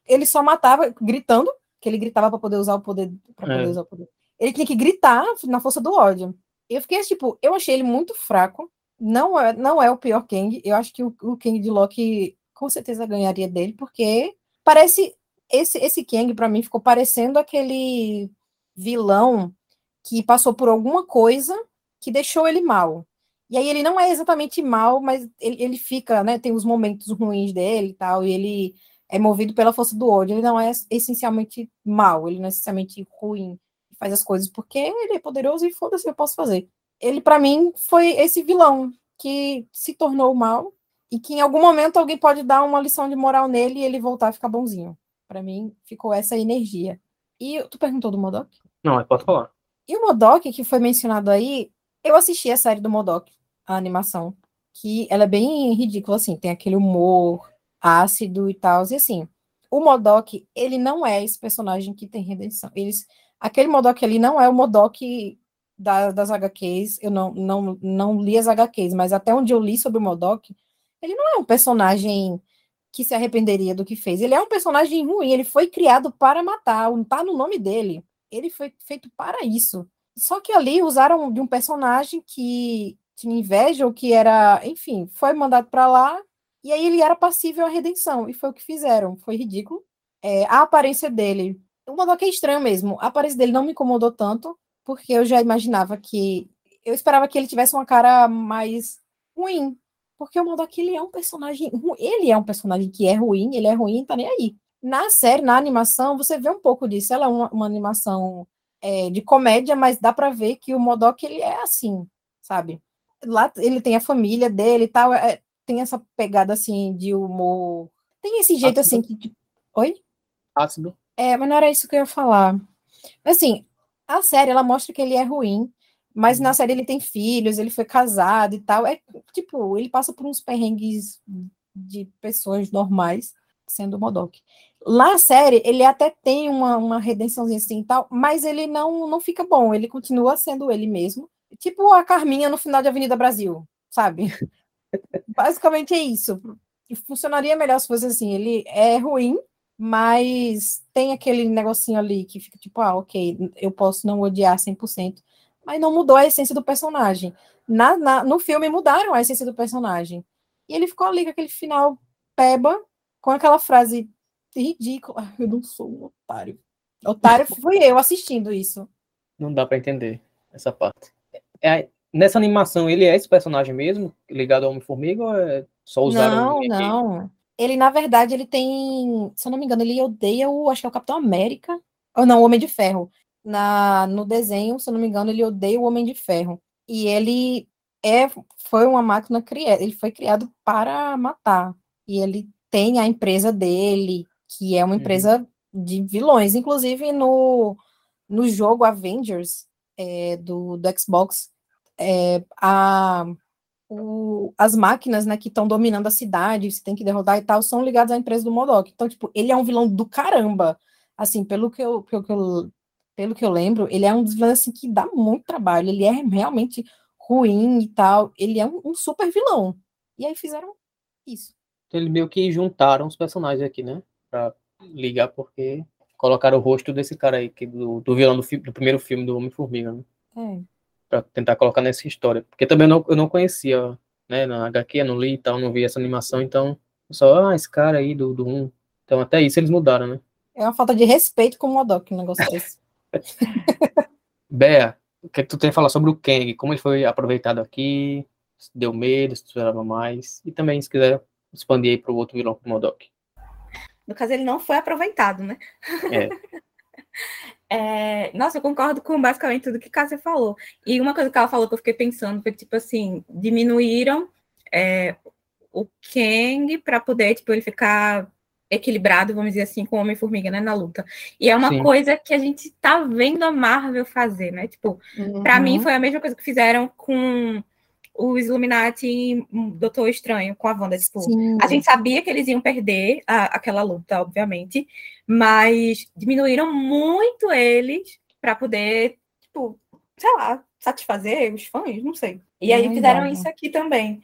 ele só matava gritando, que ele gritava para poder usar o poder. Pra poder É. usar o poder. Ele tinha que gritar na força do ódio. Eu fiquei, tipo, eu achei ele muito fraco. Não é, não é o pior Kang. Eu acho que o, o Kang de Loki com certeza ganharia dele, porque parece. Esse, esse Kang, para mim, ficou parecendo aquele vilão que passou por alguma coisa que deixou ele mal. E aí ele não é exatamente mal, mas ele, ele fica, né? Tem os momentos ruins dele e tal, e ele é movido pela força do ódio. Ele não é essencialmente mal, ele não é essencialmente ruim, faz as coisas porque ele é poderoso e foda-se, eu posso fazer. Ele, para mim, foi esse vilão que se tornou mal e que em algum momento alguém pode dar uma lição de moral nele e ele voltar a ficar bonzinho. Para mim, ficou essa energia. E tu perguntou do Modok? Não, pode falar. E o Modok, que foi mencionado aí, eu assisti a série do Modok, a animação, que ela é bem ridícula, assim, tem aquele humor ácido e tal, e assim, o Modok, ele não é esse personagem que tem redenção. Eles, aquele Modok ali não é o Modok da, das HQs, eu não, não, não li as HQs, mas até onde eu li sobre o Modok, ele não é um personagem que se arrependeria do que fez. Ele é um personagem ruim, ele foi criado para matar, tá no nome dele. Ele foi feito para isso. Só que ali usaram de um personagem que tinha inveja, ou que era, enfim, foi mandado para lá, e aí ele era passível à redenção, e foi o que fizeram. Foi ridículo. É, a aparência dele, o Modok é estranho mesmo. A aparência dele não me incomodou tanto, porque eu já imaginava que. Eu esperava que ele tivesse uma cara mais ruim. Porque o Modok, ele é um personagem. Ele é um personagem que é ruim, ele é ruim, tá nem aí. Na série, na animação, você vê um pouco disso. Ela é uma, uma animação é, de comédia, mas dá pra ver que o Modok, ele é assim, sabe? Lá ele tem a família dele e tal, é- tem essa pegada assim de humor. Tem esse jeito Ácido. assim que. Oi? Ácido. É, mas não era isso que eu ia falar. Assim, a série, ela mostra que ele é ruim, mas na série ele tem filhos, ele foi casado e tal. É tipo, ele passa por uns perrengues de pessoas normais, sendo o Modok. Lá na série, ele até tem uma, uma redençãozinha assim e tal, mas ele não, não fica bom, ele continua sendo ele mesmo. Tipo a Carminha no final de Avenida Brasil, sabe? Basicamente é isso. Funcionaria melhor se fosse assim, ele é ruim, mas tem aquele negocinho ali que fica tipo, ah, ok, eu posso não odiar 100%, mas não mudou a essência do personagem. Na, na- no filme mudaram a essência do personagem. E ele ficou ali com aquele final peba, com aquela frase ridícula. "Ah, Eu não sou um otário. Otário fui eu assistindo isso. Não dá pra entender essa parte. É, nessa animação, ele é esse personagem mesmo, ligado ao Homem-Formiga, ou é só usaram Não, não. Ele, na verdade, ele tem, se eu não me engano, ele odeia o, acho que é o Capitão América, ou não, o Homem de Ferro. Na, no desenho, se eu não me engano, ele odeia o Homem de Ferro. E ele é, foi uma máquina criada, ele foi criado para matar. E ele tem a empresa dele, que é uma Uhum. empresa de vilões. Inclusive, no, no jogo Avengers, é, do, do Xbox, é, a, o- as máquinas, né, que estão dominando a cidade, você tem que derrotar e tal, são ligadas à empresa do Modok. Então, tipo, ele é um vilão do caramba. Assim, pelo que eu, pelo que eu pelo que eu lembro, ele é um dos vilões assim, que dá muito trabalho. Ele é realmente ruim e tal. Ele é um, um super vilão. E aí fizeram isso. Então, eles meio que juntaram os personagens aqui, né? Pra ligar, porque colocaram o rosto desse cara aí, que do, do vilão do, do primeiro filme do Homem-Formiga, né? É. Pra tentar colocar nessa história. Porque também eu não, eu não conhecia, né? Na HQ, eu não li e tal, não vi essa animação, então. Só, ah, esse cara aí do, do 1. Então até isso eles mudaram, né? É uma falta de respeito com o Modok, um negócio desse. Bea, o que, é que tu tem a falar sobre o Kang? Como ele foi aproveitado aqui? Se deu medo, se tu esperava mais? E também, se quiser, expandir aí pro outro vilão, pro Modok. No caso, ele não foi aproveitado, né? É. É, nossa, eu concordo com basicamente tudo que Cássia falou. E uma coisa que ela falou que eu fiquei pensando foi tipo assim, diminuíram é, o Kang para poder tipo ele ficar equilibrado, vamos dizer assim, com o Homem-Formiga, né, na luta. E é uma Sim. coisa que a gente tá vendo a Marvel fazer, né? Tipo, Pra mim Uhum. foi a mesma coisa que fizeram com os Illuminati e Doutor Estranho, com a Wanda. Tipo, Sim. a gente sabia que eles iam perder a- aquela luta, obviamente, mas diminuíram muito eles para poder, tipo, sei lá, satisfazer os fãs, não sei. E aí Não fizeram isso aqui também.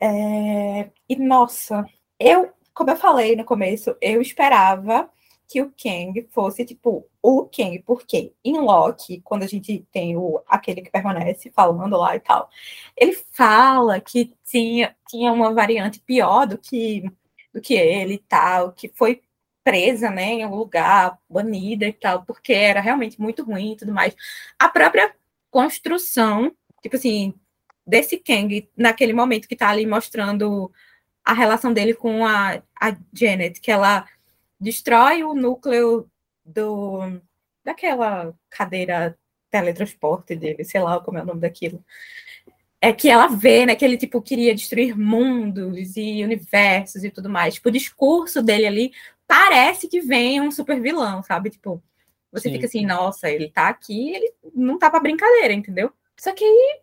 É, E nossa, eu, como eu falei no começo, eu esperava que o Kang fosse tipo o Kang, porque em Loki, quando a gente tem o aquele que permanece falando lá e tal, ele fala que tinha, tinha uma variante pior do que do que ele e tal, que foi presa, né, em algum lugar, banida e tal, porque era realmente muito ruim e tudo mais. A própria construção, tipo assim, desse Kang naquele momento que tá ali mostrando a relação dele com a, a Janet, que ela destrói o núcleo do daquela cadeira teletransporte dele, sei lá como é o nome daquilo. É que ela vê, né, que ele tipo queria destruir mundos e universos e tudo mais. Tipo, o discurso dele ali parece que vem um super vilão, sabe? Tipo, você Sim. fica assim, nossa, ele tá aqui, ele não tá pra brincadeira, entendeu? Só que aí,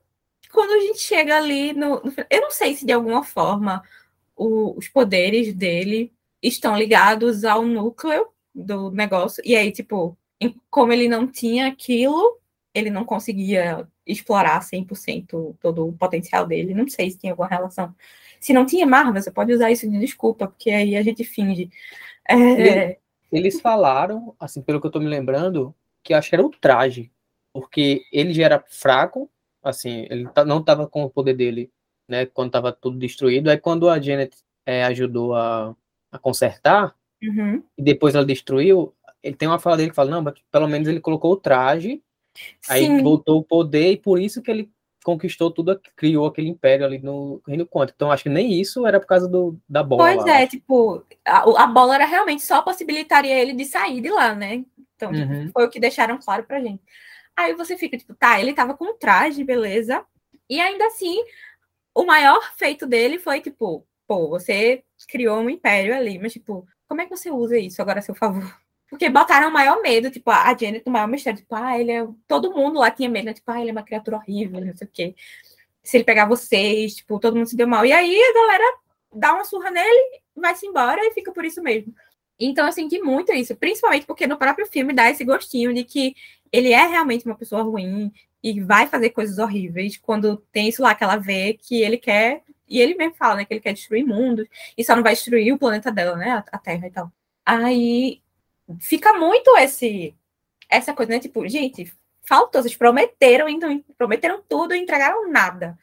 quando a gente chega ali no, no eu não sei se de alguma forma o- os poderes dele estão ligados ao núcleo do negócio. E aí, tipo, como ele não tinha aquilo, ele não conseguia explorar 100% todo o potencial dele. Não sei se tem alguma relação. Se não tinha Marvel, você pode usar isso de desculpa, porque aí a gente finge. É, Eles falaram, assim, pelo que eu tô me lembrando, que acho que era o traje. Porque ele já era fraco, assim, ele tá- não tava com o poder dele, né, quando tava tudo destruído. Aí quando a Janet é, ajudou a, a consertar, uhum. e depois ela destruiu, ele tem uma fala dele que fala, não, mas pelo menos ele colocou o traje, aí Sim, voltou o poder, e por isso que ele conquistou tudo, criou aquele império ali no Reino Quântico. Então acho que nem isso era por causa do, da bola. Pois é, tipo, a, a bola era realmente só possibilitaria ele de sair de lá, né? Então, tipo, Uhum. foi o que deixaram claro pra gente. Aí você fica, tipo, tá, ele tava com traje, beleza. E ainda assim, o maior feito dele foi, tipo, pô, você criou um império ali, mas, tipo, como é que você usa isso agora a seu favor? Porque botaram o maior medo, tipo, a Janet, o maior mistério, tipo, ah, ele é. Todo mundo lá tinha medo, né? Tipo, ah, ele é uma criatura horrível, não sei o quê. Se ele pegar vocês, tipo, todo mundo se deu mal. E aí a galera dá uma surra nele, vai-se embora e fica por isso mesmo. Então eu senti muito isso, principalmente porque no próprio filme dá esse gostinho de que ele é realmente uma pessoa ruim e vai fazer coisas horríveis quando tem isso lá que ela vê que ele quer, e ele mesmo fala, né, que ele quer destruir mundos e só não vai destruir o planeta dela, né, a, Terra e tal. Aí fica muito esse essa coisa, né, tipo, gente, faltou, vocês prometeram, então prometeram tudo e entregaram nada.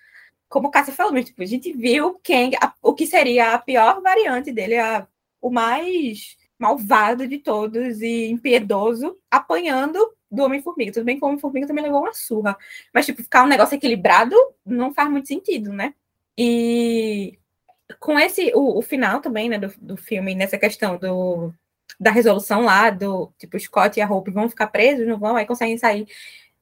Como o Cássia falou, tipo, a gente viu Kang, a- o que seria a pior variante dele, a- o mais malvado de todos e impiedoso, apanhando do Homem-Formiga. Tudo bem que o Homem-Formiga também levou uma surra. Mas, tipo, ficar um negócio equilibrado não faz muito sentido, né? E com esse, o, o final também, né, do, do filme, nessa questão do, da resolução lá, do, tipo, Scott e a Hope vão ficar presos, não vão, aí conseguem sair.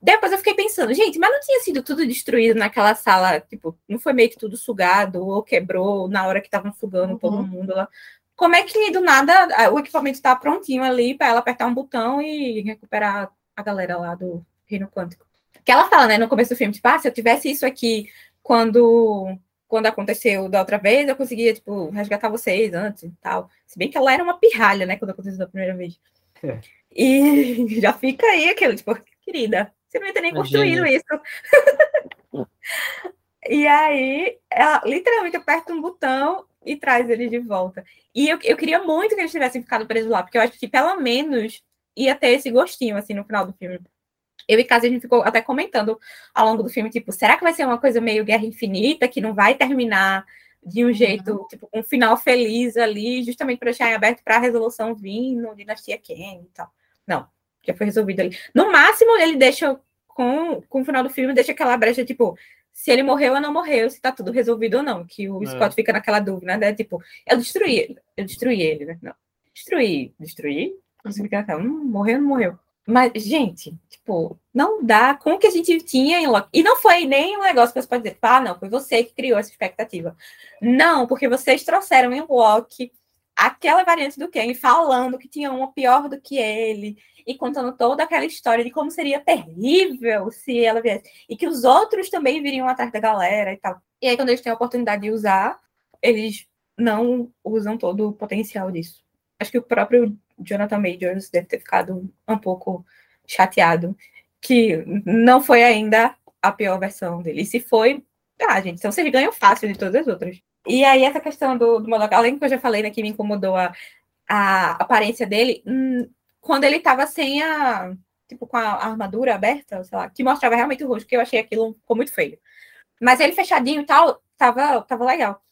Depois eu fiquei pensando, gente, mas não tinha sido tudo destruído naquela sala, tipo, não foi meio que tudo sugado ou quebrou na hora que estavam sugando todo Uhum. mundo lá. Como é que do nada o equipamento tá prontinho ali para ela apertar um botão e recuperar a galera lá do Reino Quântico? Que ela fala, né, no começo do filme, tipo, ah, se eu tivesse isso aqui quando quando aconteceu da outra vez, eu conseguia, tipo, resgatar vocês antes e tal. Se bem que ela era uma pirralha, né, quando aconteceu da primeira vez. É. E já fica aí aquele, tipo, querida, você não ia ter nem construído isso. e aí, ela literalmente aperta um botão e traz eles de volta. E eu, eu queria muito que eles tivessem ficado presos lá, porque eu acho que pelo menos ia ter esse gostinho, assim, no final do filme. Eu e Casa, a gente ficou até comentando ao longo do filme, tipo, será que vai ser uma coisa meio Guerra Infinita, que não vai terminar de um uhum. jeito, uhum. tipo, um final feliz ali, justamente para deixar em aberto para a resolução vindo, Dinastia Ken e tal. Não, já foi resolvido ali. No máximo, ele deixa, com, com o final do filme, deixa aquela brecha, tipo, se ele morreu ou não morreu, se tá tudo resolvido ou não, que o é. Scott fica naquela dúvida, né? Tipo, eu destruí ele, eu destruí ele, né? Não. Destruí, destruí? Fica naquela, não, morreu, não morreu. Mas, gente, tipo, não dá com o que a gente tinha em Loki. E não foi nem um negócio que você pode dizer, ah, não, foi você que criou essa expectativa. Não, porque vocês trouxeram em Loki aquela variante do Ken falando que tinha uma pior do que ele e contando toda aquela história de como seria terrível se ela viesse e que os outros também viriam atrás da galera e tal. E aí quando eles têm a oportunidade de usar, eles não usam todo o potencial disso. Acho que o próprio Jonathan Majors deve ter ficado um pouco chateado que não foi ainda a pior versão dele. E se foi, ah, gente, então vocês ganham fácil de todas as outras. E aí, essa questão do, do além que eu já falei, né, que me incomodou a, a aparência dele, hum, quando ele tava sem a, tipo, com a armadura aberta, sei lá, que mostrava realmente o rosto, que eu achei aquilo ficou muito feio. Mas ele fechadinho e tal, tava, tava legal.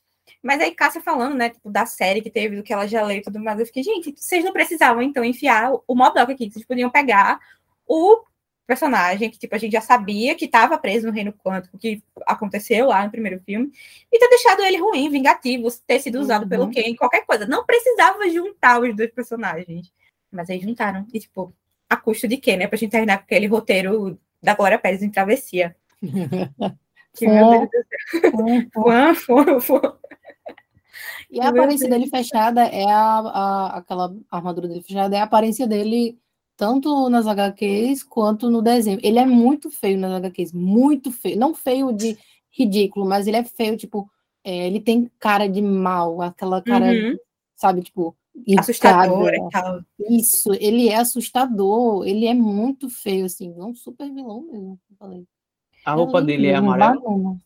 Mas aí, Cássia falando, né, tipo, da série que teve, do que ela já leu e tudo mais, eu fiquei, gente, vocês não precisavam, então, enfiar o Modok aqui, vocês podiam pegar o personagem que, tipo, a gente já sabia que estava preso no Reino Quântico, que aconteceu lá no primeiro filme, e ter deixado ele ruim, vingativo, ter sido usado uhum. pelo Ken, qualquer coisa. Não precisava juntar os dois personagens. Mas aí juntaram. E, tipo, a custo de quê, né? Pra gente terminar com aquele roteiro da Glória Pérez em Travessia. que, meu Deus do céu. E a aparência dele fechada é a, a, aquela armadura dele fechada, é a aparência dele tanto nas HQs quanto no desenho. Ele é muito feio nas HQs, muito feio. Não feio de ridículo, mas ele é feio, tipo, é, ele tem cara de mal, aquela cara, uhum. sabe, tipo, assustador e tal. Isso, ele é assustador, ele é muito feio, assim, é um super vilão mesmo, falei. A roupa dele é amarela?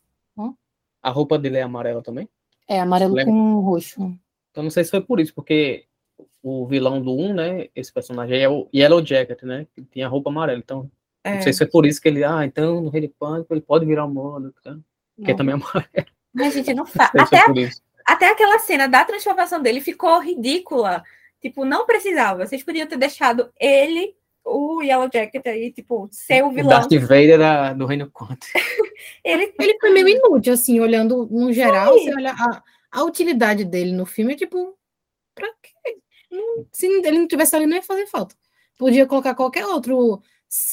A roupa dele é amarela também? É, amarelo com roxo. Então não sei se foi por isso, porque o vilão do 1, né? Esse personagem é o Yellow Jacket, né? Que tinha roupa amarela. Então, é. não sei se é por isso que ele, ah, então no Rei de Pânico ele pode virar humano, tá? porque não. também é amarelo. Mas, gente, não faz. Até, é até aquela cena da transformação dele ficou ridícula. Tipo, não precisava. Vocês podiam ter deixado ele, o Yellow Jacket aí, tipo, ser o vilão. O Darth Vader da, do Reino Quântico. ele, ele foi meio inútil, assim, olhando no geral, você olha a, a utilidade dele no filme, é tipo, pra quê? se ele não tivesse ali, não ia fazer falta. Podia colocar qualquer outro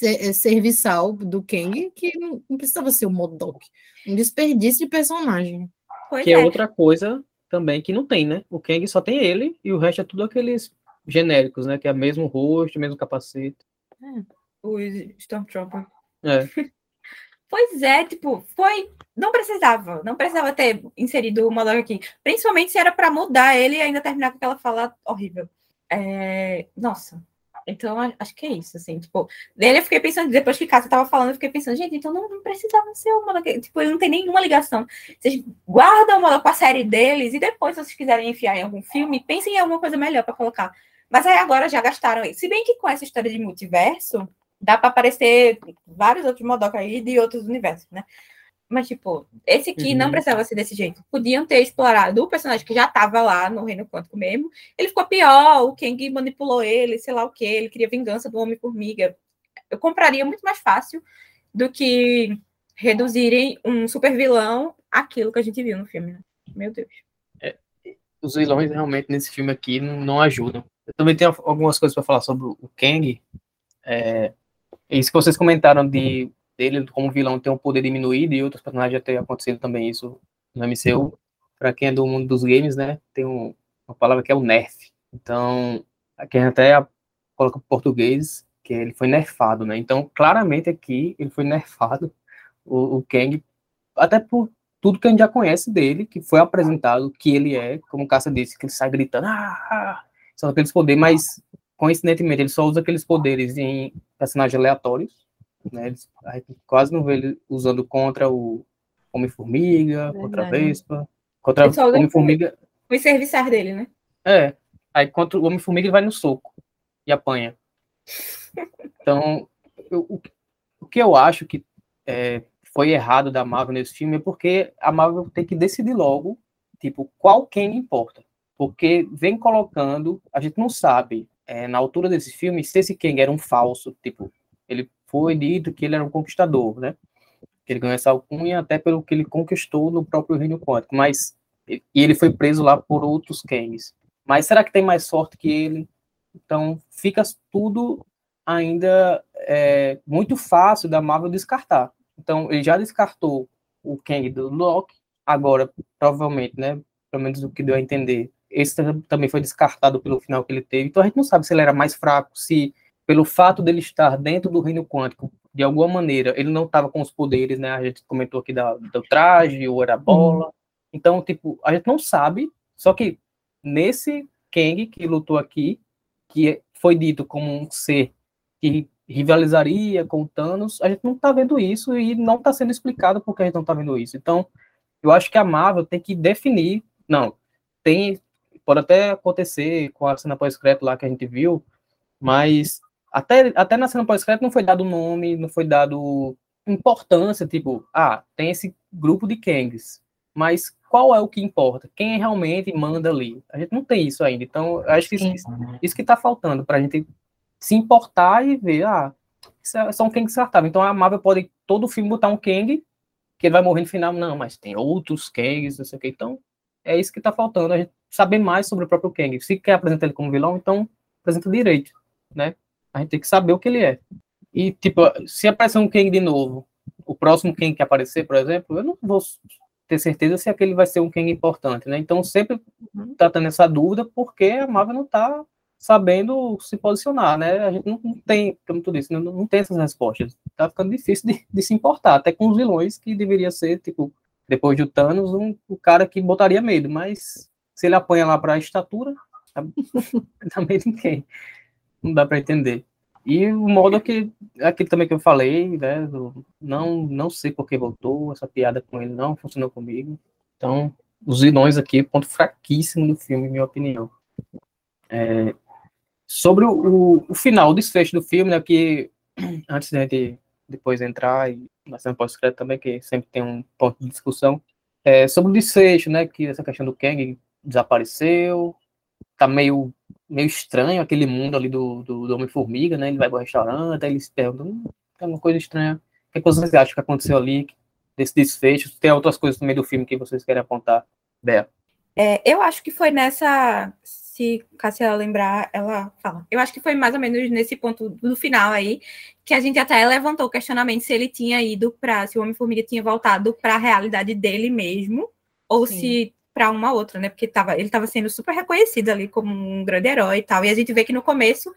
eh, serviçal do Kang que não, não precisava ser o Modok. Um desperdício de personagem. Pois que é. é. outra coisa também que não tem, né? O Kang só tem ele e o resto é tudo aqueles genéricos, né? Que é o mesmo rosto, mesmo capacete. É. O Stormtrooper. É. pois é, tipo, foi. Não precisava, não precisava ter inserido o Modok aqui. Principalmente se era para mudar ele e ainda terminar com aquela fala horrível. É... Nossa. Então, acho que é isso, assim, tipo, dele eu fiquei pensando, depois que Cássio tava falando, eu fiquei pensando, gente, então não, não precisava ser o Mola, tipo, ele não tem nenhuma ligação. Vocês guardam o Mola com a série deles e depois, se vocês quiserem enfiar em algum filme, pensem em alguma coisa melhor para colocar. Mas aí agora já gastaram isso. Se bem que com essa história de multiverso, dá para aparecer vários outros Modok aí de outros universos, né? Mas, tipo, esse aqui uhum. não precisava ser desse jeito. Podiam ter explorado o personagem que já estava lá no Reino Quântico mesmo. Ele ficou pior, o Kang manipulou ele, sei lá o que, ele queria vingança do Homem-Formiga. Eu compraria muito mais fácil do que reduzirem um super vilão aquilo que a gente viu no filme. Né? Meu Deus. É, os vilões realmente nesse filme aqui não, não ajudam. Eu também tenho algumas coisas para falar sobre o Kang. É, isso que vocês comentaram de dele como vilão ter um poder diminuído e outros personagens já ter acontecido também isso no MCU. Para quem é do mundo dos games, né, tem um, uma palavra que é o nerf. Então, aqui a até coloca em português que ele foi nerfado, né? Então, claramente aqui ele foi nerfado, o, o Kang, até por tudo que a gente já conhece dele, que foi apresentado, que ele é, como o Caça disse, que ele sai gritando, ah, ah, são aqueles poderes, mas coincidentemente, ele só usa aqueles poderes em personagens aleatórios, né? Eles, a gente quase não vê ele usando contra o Homem-Formiga, contra a Vespa, contra o Homem-Formiga. O serviçar dele, né? É. Aí contra o Homem-Formiga ele vai no soco e apanha. Então, eu, o, o que eu acho que é, foi errado da Marvel nesse filme é porque a Marvel tem que decidir logo, tipo, qual quem importa. Porque vem colocando, a gente não sabe, é, na altura desse filme, se esse Kang era um falso, tipo, ele foi dito que ele era um conquistador, né? Que ele ganhou essa alcunha até pelo que ele conquistou no próprio reino quântico, mas e ele foi preso lá por outros Kangs. Mas será que tem mais sorte que ele? Então fica tudo ainda é, muito fácil da Marvel descartar. Então ele já descartou o Kang do Loki, agora provavelmente, né? Pelo menos o que deu a entender, esse também foi descartado pelo final que ele teve. Então a gente não sabe se ele era mais fraco, se pelo fato dele estar dentro do reino quântico, de alguma maneira, ele não estava com os poderes, né? A gente comentou aqui da, do traje, ou era bola. Uhum. Então, tipo, a gente não sabe, só que nesse Kang que lutou aqui, que foi dito como um ser que rivalizaria com o Thanos, a gente não tá vendo isso e não tá sendo explicado porque a gente não tá vendo isso. Então, eu acho que a Marvel tem que definir, não, tem, pode até acontecer com a cena pós-crédito lá que a gente viu, mas até, até na cena pós-crédito não foi dado nome, não foi dado importância, tipo, ah, tem esse grupo de Kangs, mas qual é o que importa? Quem realmente manda ali? A gente não tem isso ainda, então acho que isso, isso que está faltando para a gente se importar e ver, ah, é, são Kangs descartáveis. Então a Marvel pode todo filme botar um Kang, que ele vai morrer no final, não, mas tem outros Kangs, não sei o que, então é isso que está faltando, a gente saber mais sobre o próprio Kang. Se quer apresentar ele como vilão, então apresenta direito, né? A gente tem que saber o que ele é. E, tipo, se aparecer um Kang de novo, o próximo Kang que aparecer, por exemplo, eu não vou ter certeza se aquele vai ser um Kang importante, né? Então, sempre uhum. tá tendo essa dúvida, porque a Marvel não tá sabendo se posicionar, né? A gente não, não tem, como tu disse, não, não, tem essas respostas. Tá ficando difícil de, de, se importar, até com os vilões, que deveria ser, tipo, depois de Thanos, um, o cara que botaria medo, mas se ele apanha lá para a estatura, dá medo em quem? não dá para entender. E o modo que aquilo também que eu falei, né, não não sei por que voltou, essa piada com ele não funcionou comigo. Então, os vilões aqui, ponto fraquíssimo do filme, minha opinião. É, sobre o, o, final, o desfecho do filme, né, que antes de a gente depois entrar e na cena pós-crédito também, que sempre tem um ponto de discussão, é, sobre o desfecho, né, que essa questão do Kang desapareceu, tá meio meio estranho aquele mundo ali do, do, do Homem-Formiga, né? Ele vai pro restaurante, aí ele se pergunta, hum, é uma coisa estranha. O que, é que vocês acham que aconteceu ali, desse desfecho? Tem outras coisas no meio do filme que vocês querem apontar, Bea? É, eu acho que foi nessa. Se Cássia lembrar, ela fala. Eu acho que foi mais ou menos nesse ponto do final aí que a gente até levantou o questionamento se ele tinha ido para. Se o Homem-Formiga tinha voltado para a realidade dele mesmo, ou Sim. se para uma outra, né? Porque tava, ele estava sendo super reconhecido ali como um grande herói e tal. E a gente vê que no começo,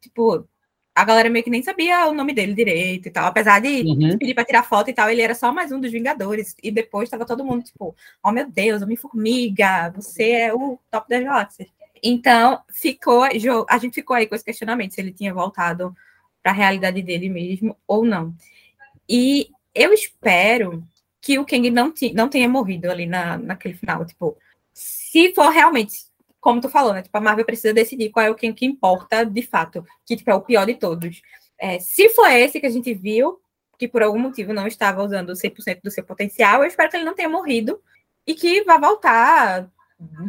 tipo, a galera meio que nem sabia o nome dele direito e tal. Apesar de uhum. pedir para tirar foto e tal, ele era só mais um dos Vingadores. E depois estava todo mundo, tipo, oh meu Deus, Homem-Formiga, você é o top das galáxias. Então, ficou, a gente ficou aí com esse questionamento se ele tinha voltado para a realidade dele mesmo ou não. E eu espero que o Kang não, não tenha morrido ali na, naquele final. Tipo, se for realmente, como tu falou, né? Tipo, a Marvel precisa decidir qual é o Kang que importa de fato, que tipo, é o pior de todos. É, se for esse que a gente viu, que por algum motivo não estava usando 100% do seu potencial, eu espero que ele não tenha morrido e que vá voltar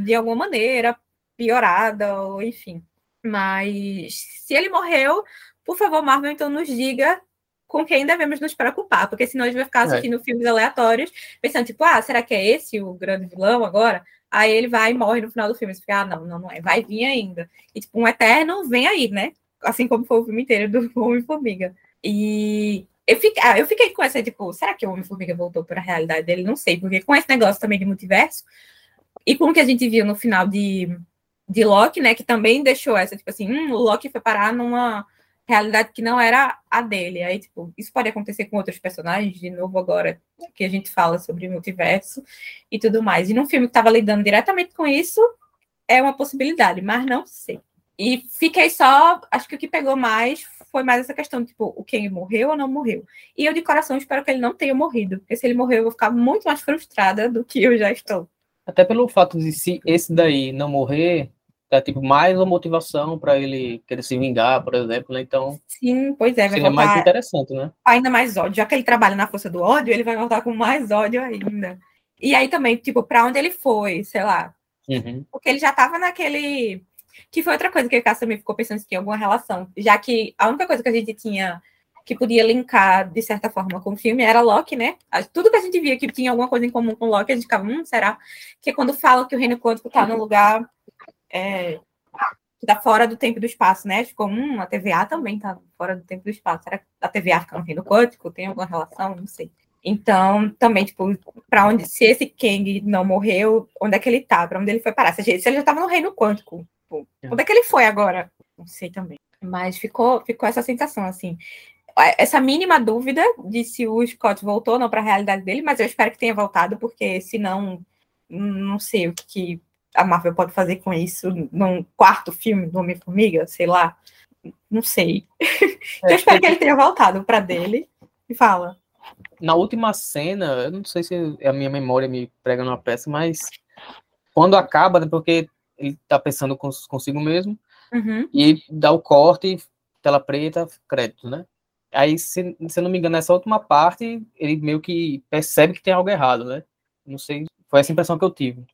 de alguma maneira, piorada, ou enfim. Mas se ele morreu, por favor, Marvel, então nos diga com quem devemos nos preocupar, porque senão a gente vai ficar é. assistindo é. filmes aleatórios, pensando, tipo, ah, será que é esse o grande vilão agora? Aí ele vai e morre no final do filme. Você fica, ah, não, não, não é, vai vir ainda. E, tipo, um Eterno vem aí, né? Assim como foi o filme inteiro do Homem-Formiga. E eu fiquei, ah, eu fiquei com essa, tipo, será que o Homem-Formiga voltou para a realidade dele? Não sei, porque com esse negócio também de multiverso, e com o que a gente viu no final de, de Loki, né, que também deixou essa, tipo assim, hum, o Loki foi parar numa realidade que não era a dele. Aí, tipo, isso pode acontecer com outros personagens, de novo agora que a gente fala sobre multiverso e tudo mais. E num filme que estava lidando diretamente com isso, é uma possibilidade, mas não sei. E fiquei só, acho que o que pegou mais foi mais essa questão, tipo, o Kang morreu ou não morreu. E eu de coração espero que ele não tenha morrido, porque se ele morreu eu vou ficar muito mais frustrada do que eu já estou. Até pelo fato de se esse daí não morrer, é tipo mais uma motivação para ele querer se vingar, por exemplo, né? Então. Sim, pois é, vai seria mais interessante, né? Ainda mais ódio, já que ele trabalha na força do ódio, ele vai voltar com mais ódio ainda. E aí também, tipo, para onde ele foi, sei lá. Uhum. Porque ele já tava naquele que foi outra coisa que o Cássio também ficou pensando se tinha alguma relação, já que a única coisa que a gente tinha que podia linkar, de certa forma, com o filme era Loki, né? Tudo que a gente via que tinha alguma coisa em comum com Loki, a gente ficava, hum, será? Que quando fala que o reino quântico tá no lugar é, que tá fora do tempo e do espaço, né? Ficou, hum, a TVA também tá fora do tempo e do espaço. Será que a TVA fica no reino quântico? Tem alguma relação? Não sei. Então, também, tipo, para onde, se esse Kang não morreu, onde é que ele tá? Para onde ele foi parar? Se ele já tava no reino quântico, Tipo, é. onde é que ele foi agora? Não sei também. Mas ficou, ficou essa sensação, assim. Essa mínima dúvida de se o Scott voltou ou não para a realidade dele, mas eu espero que tenha voltado, porque senão, não sei o que a Marvel pode fazer com isso num quarto filme do Homem-Formiga, sei lá. Não sei. É, eu espero que ele tenha voltado para dele e fala. Na última cena, eu não sei se a minha memória me prega numa peça, mas quando acaba, né, porque ele tá pensando consigo mesmo, uhum. e dá o corte, tela preta, crédito, né? Aí, se, se eu não me engano, nessa última parte, ele meio que percebe que tem algo errado, né? Não sei, foi essa impressão que eu tive.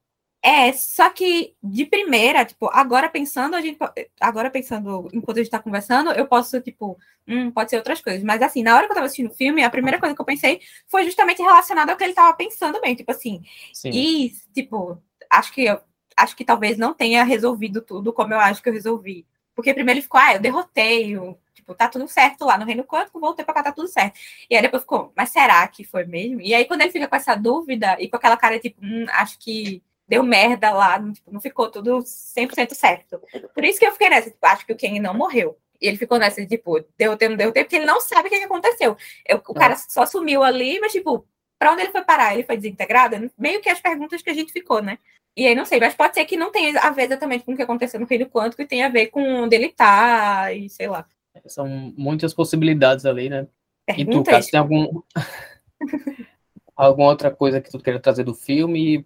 É, só que de primeira, tipo, agora pensando, a gente, agora pensando enquanto a gente tá conversando, eu posso, tipo, hum, pode ser outras coisas. Mas assim, na hora que eu tava assistindo o filme, a primeira coisa que eu pensei foi justamente relacionada ao que ele tava pensando bem, tipo assim. Sim. E, tipo, acho que eu, acho que talvez não tenha resolvido tudo como eu acho que eu resolvi. Porque primeiro ele ficou, ah, eu derrotei, o, tipo, tá tudo certo lá no Reino Quântico, voltei pra cá, tá tudo certo. E aí depois ficou, mas será que foi mesmo? E aí quando ele fica com essa dúvida e com aquela cara, tipo, hum, acho que deu merda lá, tipo, não ficou tudo 100% certo. Por isso que eu fiquei nessa, tipo, acho que o Ken não morreu. E ele ficou nessa, tipo, derrotei, não derrotei, porque ele não sabe o que, aconteceu. Eu, o cara só sumiu ali, mas, tipo, pra onde ele foi parar? Ele foi desintegrado? Meio que as perguntas que a gente ficou, né? E aí não sei, mas pode ser que não tenha a ver exatamente com o que aconteceu no Reino Quântico e tenha a ver com onde ele tá e sei lá. São muitas possibilidades ali, né? Pergunta e tu, Cássio, tem algum... alguma outra coisa que tu queira trazer do filme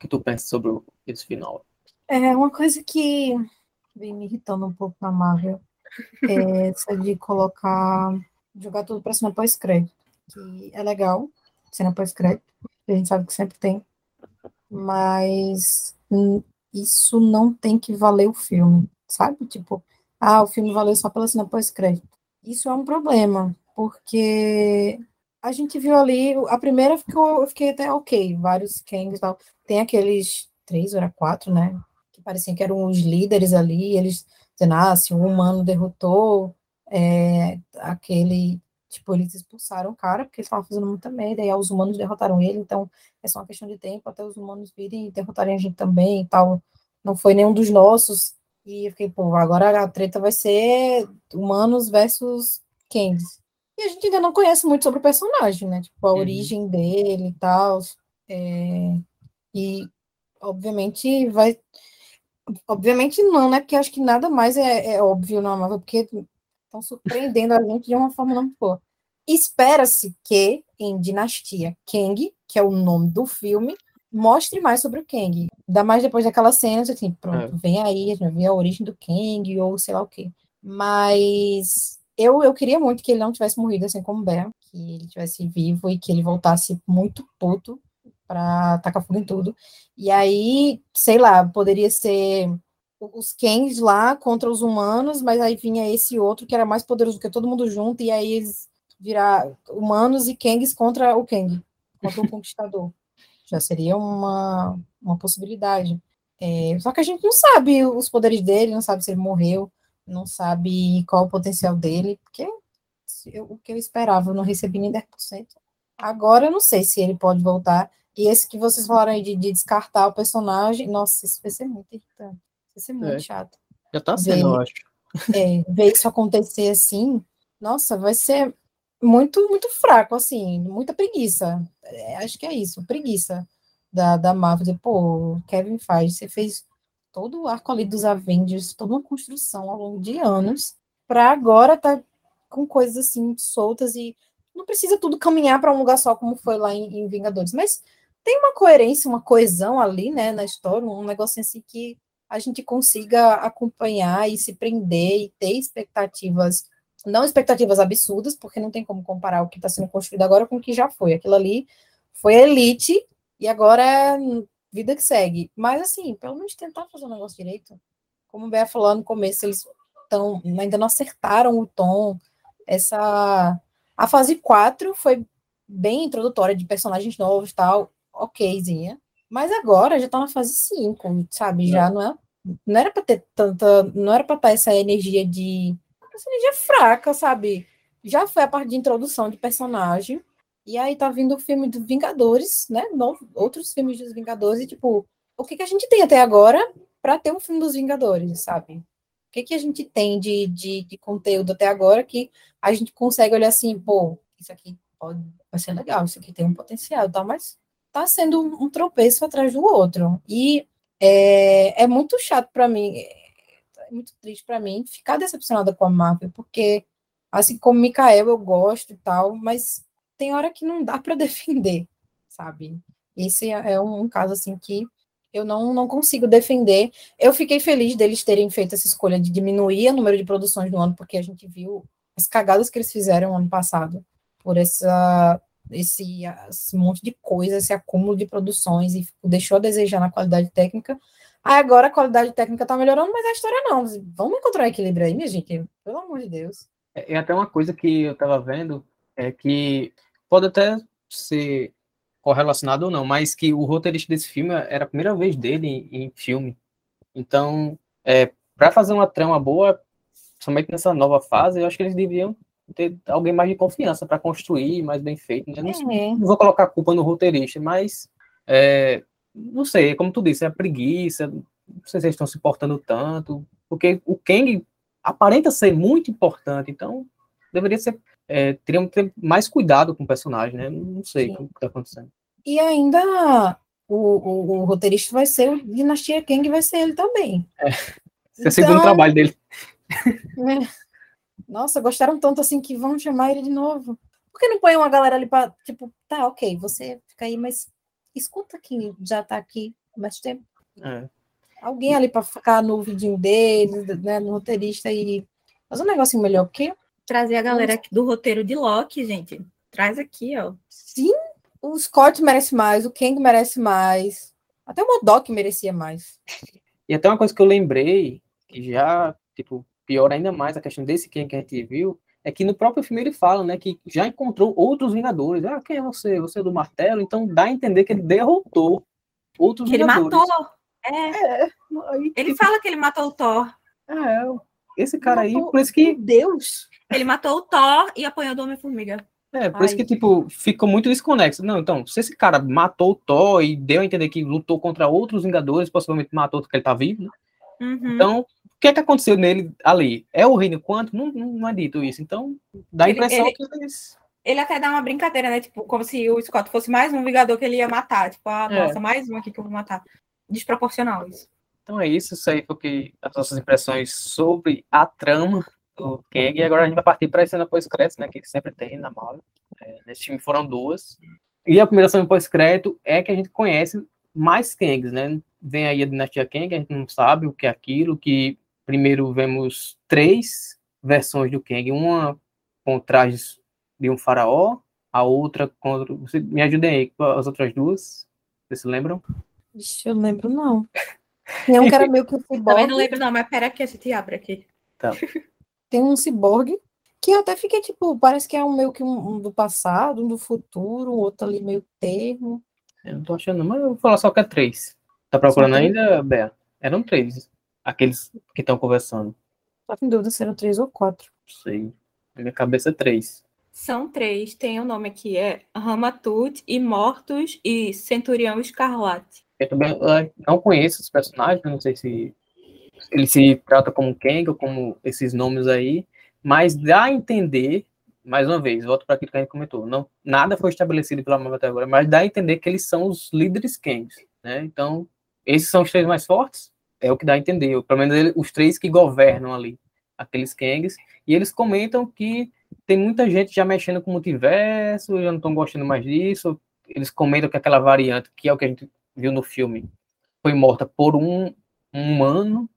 que tu pensa sobre esse final? É, uma coisa que vem me irritando um pouco na Marvel é essa de colocar, jogar tudo pra cima pós-crédito. Que é legal, cena pós-crédito, a gente sabe que sempre tem, mas isso não tem que valer o filme, sabe? Tipo, ah, o filme valeu só pela cena pós-crédito. Isso é um problema, porque a gente viu ali, a primeira ficou, eu fiquei até ok, vários Kangs e tal. Tem aqueles três, ou quatro, né? Que pareciam que eram os líderes ali, eles dizendo, ah, se um humano derrotou é, aquele Tipo, eles expulsaram o cara porque eles estavam fazendo muita merda, e os humanos derrotaram ele, então é só uma questão de tempo até os humanos virem e derrotarem a gente também e tal. Não foi nenhum dos nossos. E eu fiquei, pô, agora a treta vai ser humanos versus Kangs. E a gente ainda não conhece muito sobre o personagem, né? Tipo, a uhum. origem dele e tal. É... E, obviamente, vai. Obviamente não, né? Porque acho que nada mais é, é óbvio na Marvel, porque estão surpreendendo a gente de uma forma não boa. Espera-se que em Dinastia Kang, que é o nome do filme, mostre mais sobre o Kang. Ainda mais depois daquela cena, assim, pronto, é. vem aí, já vê a origem do Kang, ou sei lá o quê. Mas eu, eu queria muito que ele não tivesse morrido assim como Bear, que ele tivesse vivo e que ele voltasse muito puto para tacar fogo em tudo. E aí, sei lá, poderia ser os Kangs lá contra os humanos, mas aí vinha esse outro que era mais poderoso que todo mundo junto, e aí eles virar humanos e Kangs contra o Kang, contra o Conquistador. Já seria uma, uma possibilidade. É, só que a gente não sabe os poderes dele, não sabe se ele morreu, não sabe qual o potencial dele, porque eu, o que eu esperava, eu não recebi nem 10%. Agora eu não sei se ele pode voltar. E esse que vocês falaram aí de, de descartar o personagem, nossa, isso vai ser muito irritante. Vai ser muito é. chato. Já tá sendo, ver, eu acho. É, ver isso acontecer assim, nossa, vai ser muito, muito fraco, assim, muita preguiça. É, acho que é isso, preguiça da, da Marvel. Pô, Kevin faz, você fez todo o arco ali dos Avengers, toda uma construção ao longo de anos, para agora tá com coisas assim soltas e não precisa tudo caminhar para um lugar só como foi lá em, em, Vingadores, mas tem uma coerência, uma coesão ali, né, na história, um negócio assim que a gente consiga acompanhar e se prender e ter expectativas, não expectativas absurdas, porque não tem como comparar o que está sendo construído agora com o que já foi. Aquilo ali foi elite e agora vida que segue. Mas, assim, pelo menos tentar fazer o negócio direito. Como o Bé falou no começo, eles tão, ainda não acertaram o tom. Essa. A fase 4 foi bem introdutória de personagens novos tal, okzinha. Mas agora já tá na fase 5, sabe? Já não é. Não era para ter tanta. Não era para estar essa energia de. Essa energia fraca, sabe? Já foi a parte de introdução de personagem. E aí tá vindo o filme dos Vingadores, né? Novo, outros filmes dos Vingadores, e tipo, o que, que a gente tem até agora para ter um filme dos Vingadores, sabe? O que, que a gente tem de, de, de, conteúdo até agora que a gente consegue olhar assim, pô, isso aqui pode, vai ser legal, isso aqui tem um potencial, tá? Mas tá sendo um, um tropeço atrás do outro. E é, é muito chato para mim, é muito triste para mim ficar decepcionada com a Marvel, porque assim como Mikael eu gosto e tal, mas tem hora que não dá para defender, sabe? Esse é, é um, caso assim que eu não, não consigo defender. Eu fiquei feliz deles terem feito essa escolha de diminuir o número de produções no ano, porque a gente viu as cagadas que eles fizeram ano passado por essa esse, esse monte de coisa, esse acúmulo de produções e deixou a desejar na qualidade técnica. Aí agora a qualidade técnica tá melhorando, mas a história não. Vamos encontrar equilíbrio aí, minha gente, pelo amor de Deus. É, é até uma coisa que eu tava vendo, é que pode até ser correlacionado ou não, mas que o roteirista desse filme era a primeira vez dele em, em filme. Então, é, para fazer uma trama boa, somente nessa nova fase, eu acho que eles deviam ter alguém mais de confiança para construir, mais bem feito. Né? Não, é. não, vou colocar a culpa no roteirista, mas é, não sei, como tu disse, é a preguiça, não sei se eles estão se importando tanto, porque o Kang aparenta ser muito importante, então deveria ser é, teriam que ter mais cuidado com o personagem, né? Não sei Sim. o que está acontecendo. E ainda o, o, o, roteirista vai ser o Dinastia Kang, vai ser ele também. É, esse então, é o segundo então, trabalho dele. É, nossa, gostaram tanto assim que vão chamar ele de novo. Por que não põe uma galera ali para, tipo, tá, ok, você fica aí, mas escuta quem já tá aqui há mais tempo. É. Alguém ali para ficar no vidinho dele, né, no roteirista e fazer um negocinho melhor, porque trazer a galera aqui do roteiro de Loki, gente. Traz aqui, ó. Sim, o Scott merece mais, o Kang merece mais. Até o Modok merecia mais. E até uma coisa que eu lembrei, que já, tipo, pior ainda mais a questão desse Kang que a gente viu, é que no próprio filme ele fala, né, que já encontrou outros Vingadores. Ah, quem é você? Você é do martelo? Então dá a entender que ele derrotou outros que Vingadores. Ele matou. É. é ele tipo... fala que ele matou o Thor. É, esse cara matou... aí, por isso que. Deus! Ele matou o Thor e apanhou do Homem-Formiga. É, por Ai. isso que, tipo, ficou muito desconexo. Não, então, se esse cara matou o Thor e deu a entender que lutou contra outros Vingadores, possivelmente matou porque ele tá vivo, né? Uhum. Então, o que é que aconteceu nele ali? É o reino quanto? Não, não, é dito isso. Então, dá a impressão ele, que eles... Ele até dá uma brincadeira, né? Tipo, como se o Scott fosse mais um Vingador que ele ia matar. Tipo, ah, é. nossa, mais um aqui que eu vou matar. Desproporcional isso. Então é isso, isso aí foi as nossas impressões sobre a trama do Kang, e agora a gente vai partir para a cena pós-crédito, né, que sempre tem na Marvel. É, nesse time foram duas. E a primeira cena pós-crédito é que a gente conhece mais Kangs, né? Vem aí a dinastia Kang, a gente não sabe o que é aquilo, que primeiro vemos três versões do Kang, uma com trajes de um faraó, a outra contra... Você me ajudem aí, as outras duas, vocês se lembram? Ixi, eu lembro não. Tem um cara meio que um ciborgue. Também não lembro não, mas pera que a gente abre aqui. Tá tem um ciborgue, que eu até fiquei tipo, parece que é um meio que um, um do passado, um do futuro, um outro ali meio termo. Eu não tô achando, mas eu vou falar só que é três. Tá procurando ainda, Bea? Eram três, aqueles que estão conversando. Só em dúvida se eram três ou quatro. Sei. Na minha cabeça é três. São três, tem o um nome aqui, é Ramatut, Imortus e Centurião Escarlate. Eu também não conheço os personagens, não sei se ele se trata como Kang ou como esses nomes aí, mas dá a entender, mais uma vez, volto para aquilo que a gente comentou, não, nada foi estabelecido pela Marvel até agora, mas dá a entender que eles são os líderes Kangs, né? Então, esses são os três mais fortes, É o que dá a entender. Pelo menos ele, os três que governam ali, aqueles Kangs. E eles comentam que tem muita gente já mexendo com o multiverso, já não estão gostando mais disso. Eles comentam que aquela variante, que é o que a gente viu no filme, foi morta por um, um humano.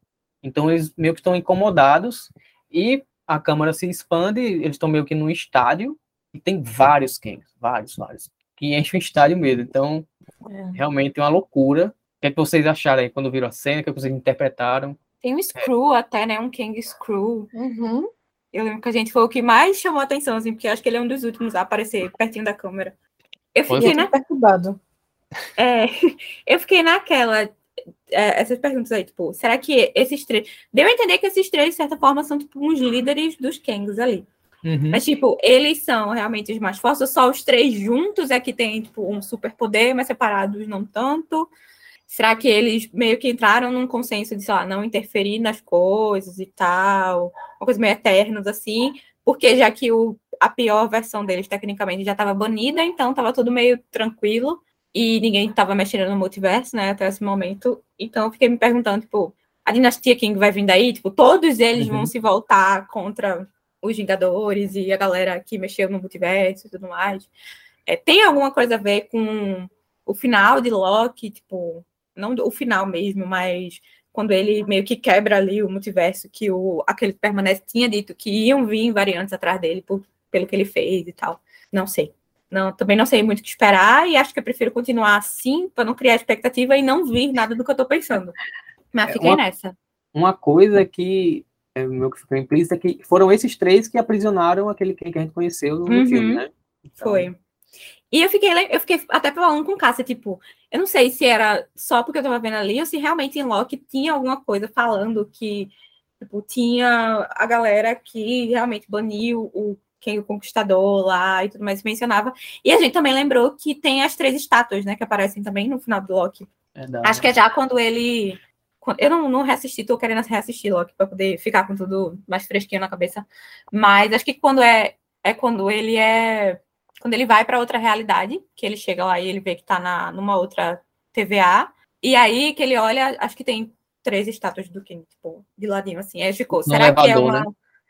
Então eles meio que estão incomodados. E a câmara se expande, eles estão meio que num estádio, e tem vários Kangs, vários, vários, que enchem o estádio mesmo. Então, é. realmente é uma loucura. O que, é que vocês acharam aí quando viram a cena? O que, é que vocês interpretaram? Tem um Screw é. até, né? Um Kang Screw. Uhum. Eu lembro que a gente foi o que mais chamou a atenção, assim, porque acho que ele é um dos últimos a aparecer pertinho da câmera. Eu fiquei na... perturbado. É, eu fiquei naquela. É, essas perguntas aí, tipo, será que esses três. Deu a entender que esses três, de certa forma, são tipo uns líderes dos Kangs ali. Uhum. Mas, tipo, eles são realmente os mais fortes, só os três juntos é que tem, tipo, um superpoder, mas separados não tanto. Será que eles meio que entraram num consenso de, sei lá, não interferir nas coisas e tal, uma coisa meio eternos assim, porque já que o, a pior versão deles, tecnicamente, já estava banida, então estava tudo meio tranquilo e ninguém estava mexendo no multiverso, né, até esse momento. Então eu fiquei me perguntando, tipo, a dinastia King vai vir daí? Tipo, todos eles uhum. vão se voltar contra os Vingadores e a galera que mexeu no multiverso e tudo mais. É, tem alguma coisa a ver com o final de Loki, tipo, não o final mesmo, mas quando ele meio que quebra ali o multiverso, que o aquele que permanece tinha dito que iam vir variantes atrás dele por, pelo que ele fez e tal. Não sei. Não, também não sei muito o que esperar e acho que eu prefiro continuar assim para não criar expectativa e não vir nada do que eu tô pensando. Mas é, fiquei uma, nessa. Uma coisa que é, meu que ficou implícito é que foram esses três que aprisionaram aquele que a gente conheceu no uhum, filme, né? Então, foi. E eu fiquei, eu fiquei até falando com Cássia, tipo, eu não sei se era só porque eu tava vendo ali ou se realmente em Loki tinha alguma coisa falando que, tipo, tinha a galera que realmente baniu o quem o conquistador lá e tudo mais mencionava. E a gente também lembrou que tem as três estátuas, né, que aparecem também no final do Loki. Acho que é já quando ele eu não, não reassisti, tô querendo reassistir Loki para poder ficar com tudo mais fresquinho na cabeça. Mas acho que quando é é quando ele é quando ele vai para outra realidade, que ele chega lá e ele vê que está na, numa outra TVA, e aí que ele olha, acho que tem três estátuas do King, tipo, de ladinho, assim. Aí ficou, será elevador, que é uma. Né?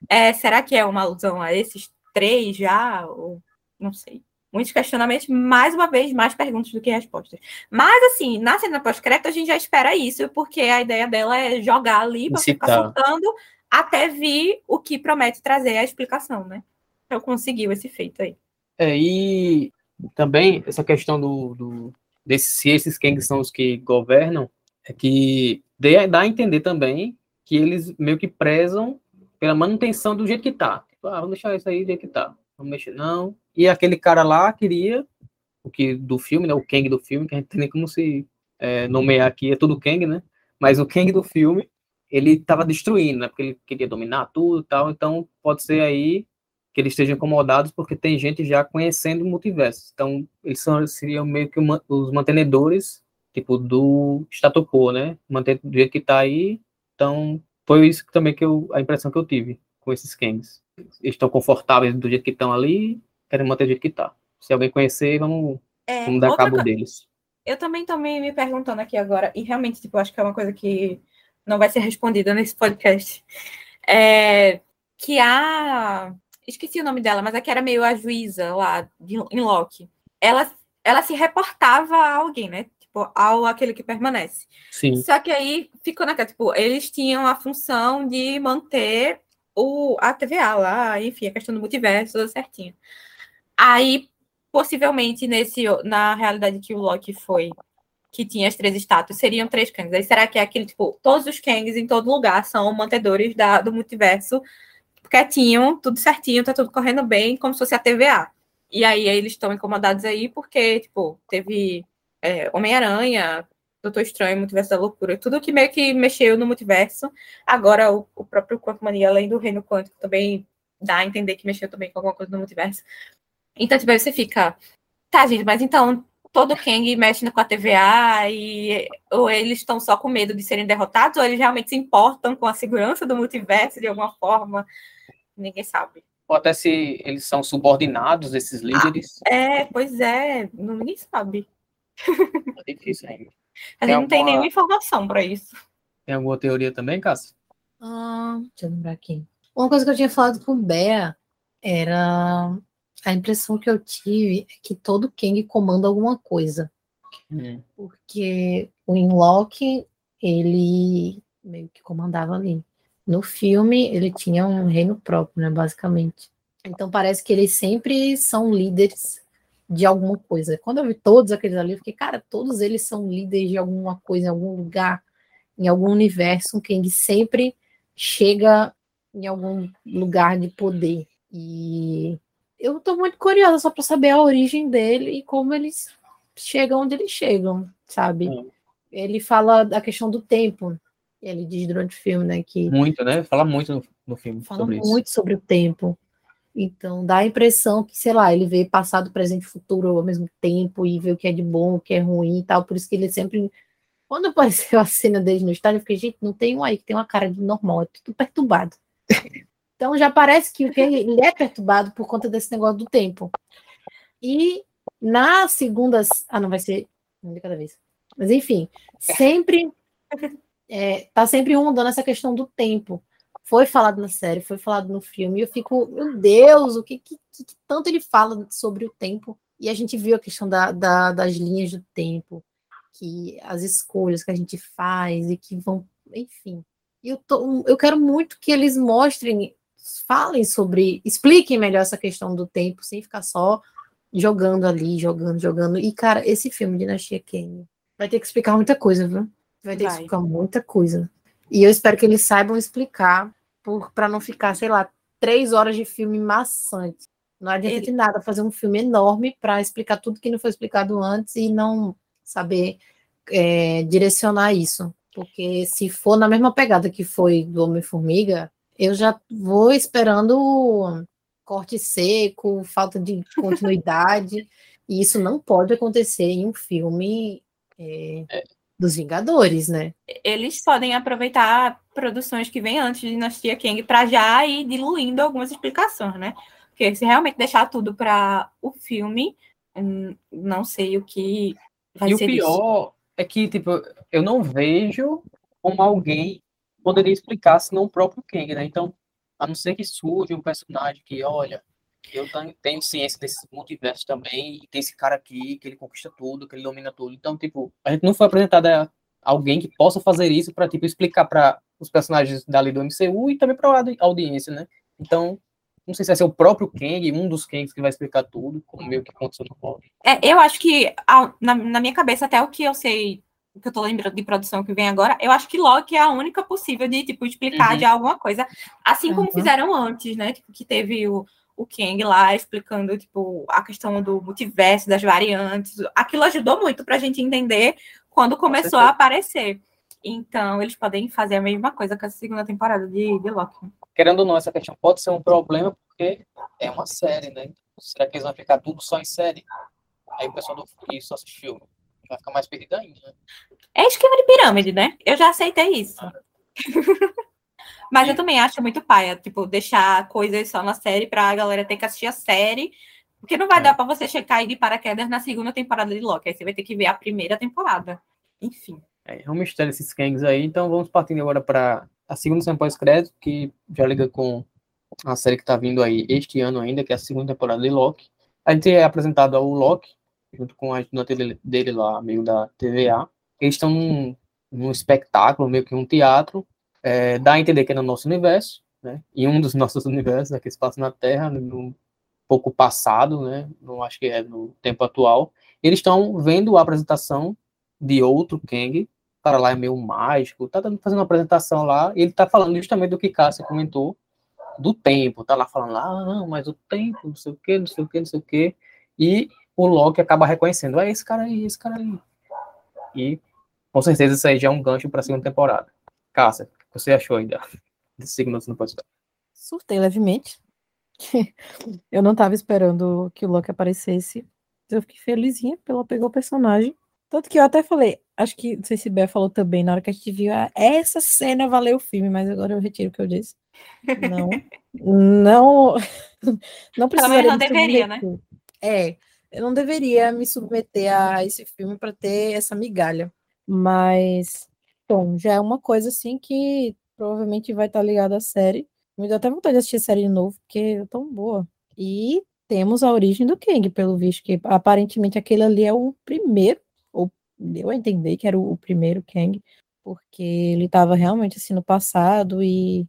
É, será que é uma alusão a esses três já? Ou não sei. Muitos questionamentos, mais uma vez, mais perguntas do que respostas. Mas, assim, na cena pós-crédito, a gente já espera isso, porque a ideia dela é jogar ali para ficar soltando até vir o que promete trazer a explicação, né? Então, conseguiu esse feito aí. É, e também essa questão do, do desse, se esses Kangs são os que governam, é que dá a entender também que eles meio que prezam pela manutenção do jeito que tá. Tipo, ah, vamos deixar isso aí jeito que tá. Vamos mexer, não. E aquele cara lá queria, o que do filme, né? O Kang do filme, que a gente tem nem como se é, nomear aqui, é tudo Kang, né? Mas o Kang do filme, ele estava destruindo, né? Porque ele queria dominar tudo e tal. Então, pode ser aí que eles estejam incomodados porque tem gente já conhecendo o multiverso. Então, eles são, seriam meio que os mantenedores, tipo, do status quo, né? Manter do jeito que está aí. Então, foi isso também que eu, a impressão que eu tive com esses Kangs. Estão confortáveis do jeito que estão ali, querem manter do jeito que está. Se alguém conhecer, vamos, é, vamos dar cabo co... deles. Eu também estou me, me perguntando aqui agora, e realmente, tipo, acho que é uma coisa que não vai ser respondida nesse podcast. É, que a esqueci o nome dela, mas a que era meio a juíza lá de, em Loki. Ela, ela se reportava a alguém, né? Tipo, ao aquele que permanece. Sim. Só que aí ficou naquela, tipo, eles tinham a função de manter o, a TVA lá, enfim, a questão do multiverso, tudo certinho. Aí, possivelmente, nesse, na realidade que o Loki foi, que tinha as três estátuas, seriam três Kangs. Aí será que é aquele, tipo, todos os Kangs em todo lugar são mantedores da, do multiverso quietinho, tudo certinho, tá tudo correndo bem, como se fosse a TVA. E aí eles estão incomodados aí porque, tipo, teve é, Homem-Aranha, Doutor Estranho, Multiverso da Loucura, tudo que meio que mexeu no multiverso. Agora o, o próprio Quantum Mania, além do Reino Quântico, também dá a entender que mexeu também com alguma coisa no multiverso. Então, tipo, aí você fica, tá, gente, mas então todo Kang mexe com a TVA e ou eles estão só com medo de serem derrotados ou eles realmente se importam com a segurança do multiverso de alguma forma ninguém sabe. Ou até se eles são subordinados, esses líderes. Ah, é, pois é, ninguém sabe. É difícil ainda. A gente não tem nenhuma informação para isso. Tem alguma teoria também, Cássio? Ah, deixa eu lembrar aqui. Uma coisa que eu tinha falado com o Bea era a impressão que eu tive é que todo Kang comanda alguma coisa. Hum. Porque o Inlock, ele meio que comandava ali. No filme, ele tinha um reino próprio, né, basicamente. Então parece que eles sempre são líderes de alguma coisa. Quando eu vi todos aqueles ali, eu fiquei, cara, todos eles são líderes de alguma coisa, em algum lugar, em algum universo. O Kang sempre chega em algum lugar de poder. E eu tô muito curiosa só para saber a origem dele e como eles chegam onde eles chegam, sabe? Hum. Ele fala da questão do tempo. Ele diz durante o filme, né, que Muito, né? Fala muito no, no filme fala sobre isso. muito sobre o tempo. Então, dá a impressão que, sei lá, ele vê passado, presente e futuro ao mesmo tempo e vê o que é de bom, o que é ruim e tal. Por isso que ele sempre. Quando apareceu a cena dele no estádio, eu fiquei, gente, não tem um aí que tem uma cara de normal, é tudo perturbado. Então, já parece que o que ele é perturbado por conta desse negócio do tempo. E na segunda. Ah, não vai ser um de cada vez. Mas, enfim, sempre. É, tá sempre rondando essa questão do tempo foi falado na série, foi falado no filme, e eu fico, meu Deus, o que, que, que tanto ele fala sobre o tempo? E a gente viu a questão da, da, das linhas do tempo, que as escolhas que a gente faz e que vão, enfim. Eu, tô, eu quero muito que eles mostrem, falem sobre, expliquem melhor essa questão do tempo, sem ficar só jogando ali, jogando, jogando. E, cara, esse filme, Dinastia Kane, vai ter que explicar muita coisa, viu? Vai ter Vai. que explicar muita coisa. E eu espero que eles saibam explicar para não ficar, sei lá, três horas de filme maçante. Não adianta de nada fazer um filme enorme para explicar tudo que não foi explicado antes e não saber é, direcionar isso. Porque se for na mesma pegada que foi do Homem-Formiga, eu já vou esperando corte seco, falta de continuidade. e isso não pode acontecer em um filme é, dos Vingadores, né? Eles podem aproveitar produções que vêm antes de Dinastia Kang para já ir diluindo algumas explicações, né? Porque se realmente deixar tudo para o filme, hum, não sei o que vai E o ser disso. pior é que, tipo, eu não vejo como alguém poderia explicar senão o próprio Kang, né? Então, a não ser que surja um personagem que, olha, eu tenho, ciência desse multiverso também, e tem esse cara aqui que ele conquista tudo, que ele domina tudo. Então, tipo, a gente não foi apresentada alguém que possa fazer isso para tipo explicar para os personagens dali do MCU e também para a audiência, né? Então, não sei se vai ser o próprio Kang, um dos Kangs que vai explicar tudo, como meio que aconteceu no Hulk. É, eu acho que, a- na, na minha cabeça, até o que eu sei, o que eu tô lembrando de produção que vem agora, eu acho que Loki é a única possível de, tipo, explicar Uhum. de alguma coisa. Assim como Uhum. fizeram antes, né? Tipo, que teve o, o Kang lá explicando, tipo, a questão do multiverso, das variantes. Aquilo ajudou muito pra gente entender quando começou a aparecer. Então, eles podem fazer a mesma coisa com a segunda temporada de, de Loki. querendo ou não, essa questão pode ser um problema porque é uma série, né? Será que eles vão ficar tudo só em série? Aí o pessoal do que só assiste filme vai ficar mais perdido ainda, né? É esquema de pirâmide, né? Eu já aceitei isso. Mas eu também acho muito paia, tipo, deixar coisas só na série pra galera ter que assistir a série. Porque não vai É. dar pra você checar aí de paraquedas na segunda temporada de Loki. Aí você vai ter que ver a primeira temporada. Enfim. É, é um mistério esses Kangs aí, então vamos partindo agora para a segunda cena pós-crédito, que já liga com a série que tá vindo aí este ano ainda, que é a segunda temporada de Loki. A gente é apresentado ao Loki, junto com a estudante dele, dele lá, amigo da TVA. Eles estão num, num espetáculo, meio que um teatro, é, dá a entender que é no nosso universo, né? Em um dos nossos universos, aqui se passa na Terra, no pouco passado, né? Não acho que é no tempo atual. Eles estão vendo a apresentação de outro Kang, o cara lá é meio mágico, tá fazendo uma apresentação lá, e ele tá falando justamente do que Cássia comentou, do tempo, tá lá falando lá, ah, não, mas o tempo, não sei o que, não sei o que, não sei o que, e o Loki acaba reconhecendo, é esse cara aí, esse cara aí. E com certeza isso aí já é um gancho para a segunda temporada. Cássia, o que você achou ainda desse segundo no podcast? Surtei levemente. Eu não tava esperando que o Loki aparecesse. Eu fiquei felizinha porque ela pegou o personagem. Tanto que eu até falei, acho que, não sei se Bé falou também, na hora que a gente viu, ah, essa cena valeu o filme, mas agora eu retiro o que eu disse. Não, não, não precisaria não deveria, né? É, eu não deveria me submeter a esse filme para ter essa migalha. Mas tom. Já é uma coisa assim que provavelmente vai estar ligada à série. Me deu até vontade de assistir a série de novo, porque é tão boa. E temos a origem do Kang, pelo visto, que aparentemente aquele ali é o primeiro, ou deu a entender que era o, primeiro Kang, porque ele estava realmente assim no passado e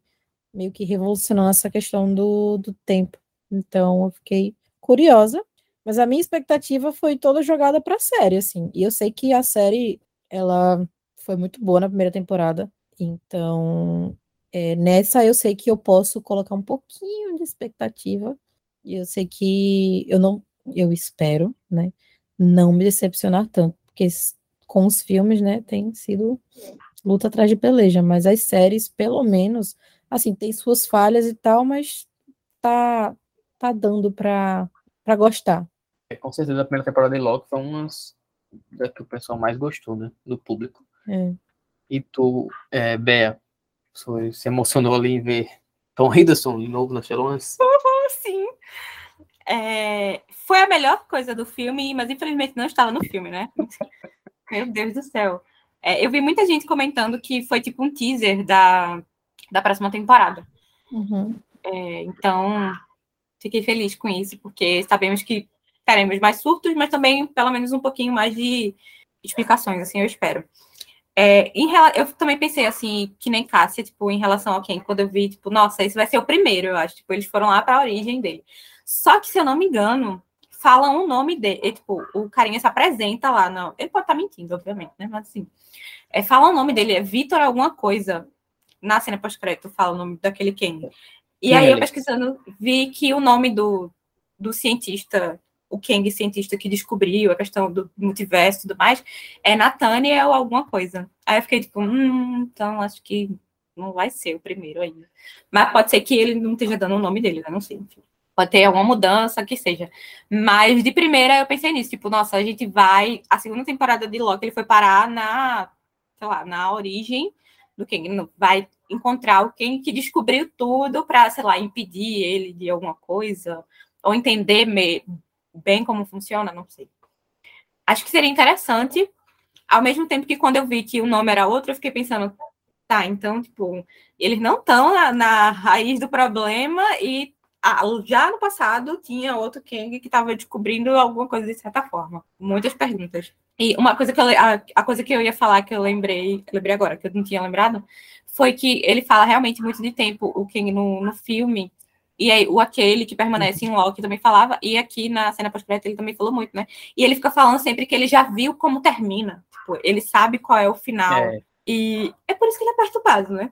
meio que revolucionando essa questão do, do tempo. Então eu fiquei curiosa, mas a minha expectativa foi toda jogada para a série, assim. E eu sei que a série ela foi muito boa na primeira temporada, então é, nessa eu sei que eu posso colocar um pouquinho de expectativa e eu sei que eu não, eu espero, né, não me decepcionar tanto, porque com os filmes, né, tem sido luta atrás de peleja, mas as séries, pelo menos, assim, tem suas falhas e tal, mas tá tá dando para para gostar. É, com certeza a primeira temporada de Loki foi umas da que o pessoal mais gostou, né, do público. É. E tu, é, Bea, você se emocionou ali em ver Tom Hiddleston de novo nas telonas? Uhum, sim. É, foi a melhor coisa do filme, mas infelizmente não estava no filme, né? Meu Deus do céu. É, eu vi muita gente comentando que foi tipo um teaser da, da próxima temporada. Uhum. É, então, fiquei feliz com isso, porque sabemos que teremos mais surtos, mas também pelo menos um pouquinho mais de explicações, assim, eu espero. É, em, eu também pensei assim, que nem Cássia, tipo, em relação ao quem, quando eu vi, tipo, nossa, esse vai ser o primeiro, eu acho. Tipo, eles foram lá para a origem dele. Só que, se eu não me engano, falam o nome dele. E, tipo, o carinha se apresenta lá. Não, ele pode estar tá mentindo, obviamente, né? Mas assim, é, fala o nome dele, é Vitor alguma coisa. Na cena pós-crédito fala o nome daquele quem. E aí, eu pesquisando, vi que o nome do, do cientista o Kang, cientista que descobriu a questão do multiverso e tudo mais, é Nathaniel alguma coisa. Aí eu fiquei tipo, hum, então acho que não vai ser o primeiro ainda. Mas pode ser que ele não esteja dando o nome dele, né? Não sei, enfim. Pode ter alguma mudança, que seja. Mas de primeira eu pensei nisso, tipo, nossa, a gente vai. A segunda temporada de Loki ele foi parar na, sei lá, na origem do Kang. Vai encontrar o Kang que descobriu tudo para, sei lá, impedir ele de alguma coisa, ou entender bem como funciona, não sei. Acho que seria interessante, ao mesmo tempo que quando eu vi que o nome era outro, eu fiquei pensando, tá, então, tipo, eles não estão na, na, raiz do problema e ah, já no passado tinha outro Kang que estava descobrindo alguma coisa de certa forma. Muitas perguntas. E uma coisa que eu, a, a, coisa que eu ia falar que eu lembrei, lembrei agora, que eu não tinha lembrado, foi que ele fala realmente muito de tempo, o Kang no, no filme, e aí, o aquele que permanece em Loki também falava, e aqui na cena pós-crédito ele também falou muito, né? E ele fica falando sempre que ele já viu como termina. Tipo, ele sabe qual é o final. É. E é por isso que ele é perturbado, né?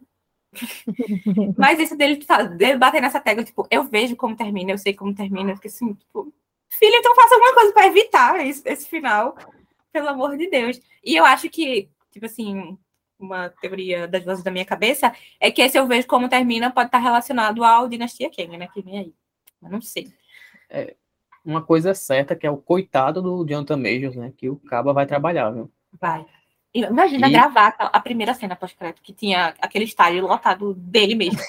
Mas isso dele, dele bater nessa tecla, tipo, eu vejo como termina, eu sei como termina, eu fiquei assim, tipo, filho, então faça alguma coisa para evitar esse, esse final, pelo amor de Deus. E eu acho que, tipo assim, uma teoria das vozes da minha cabeça, é que esse eu vejo como termina pode estar relacionado ao Dinastia Kang, né? Que vem aí. Eu não sei. É, uma coisa é certa que é o coitado do Jonathan Majors, né? Que o Caba vai trabalhar, viu? Vai. Imagina e... gravar a primeira cena pós-crédito, que tinha aquele estádio lotado dele mesmo.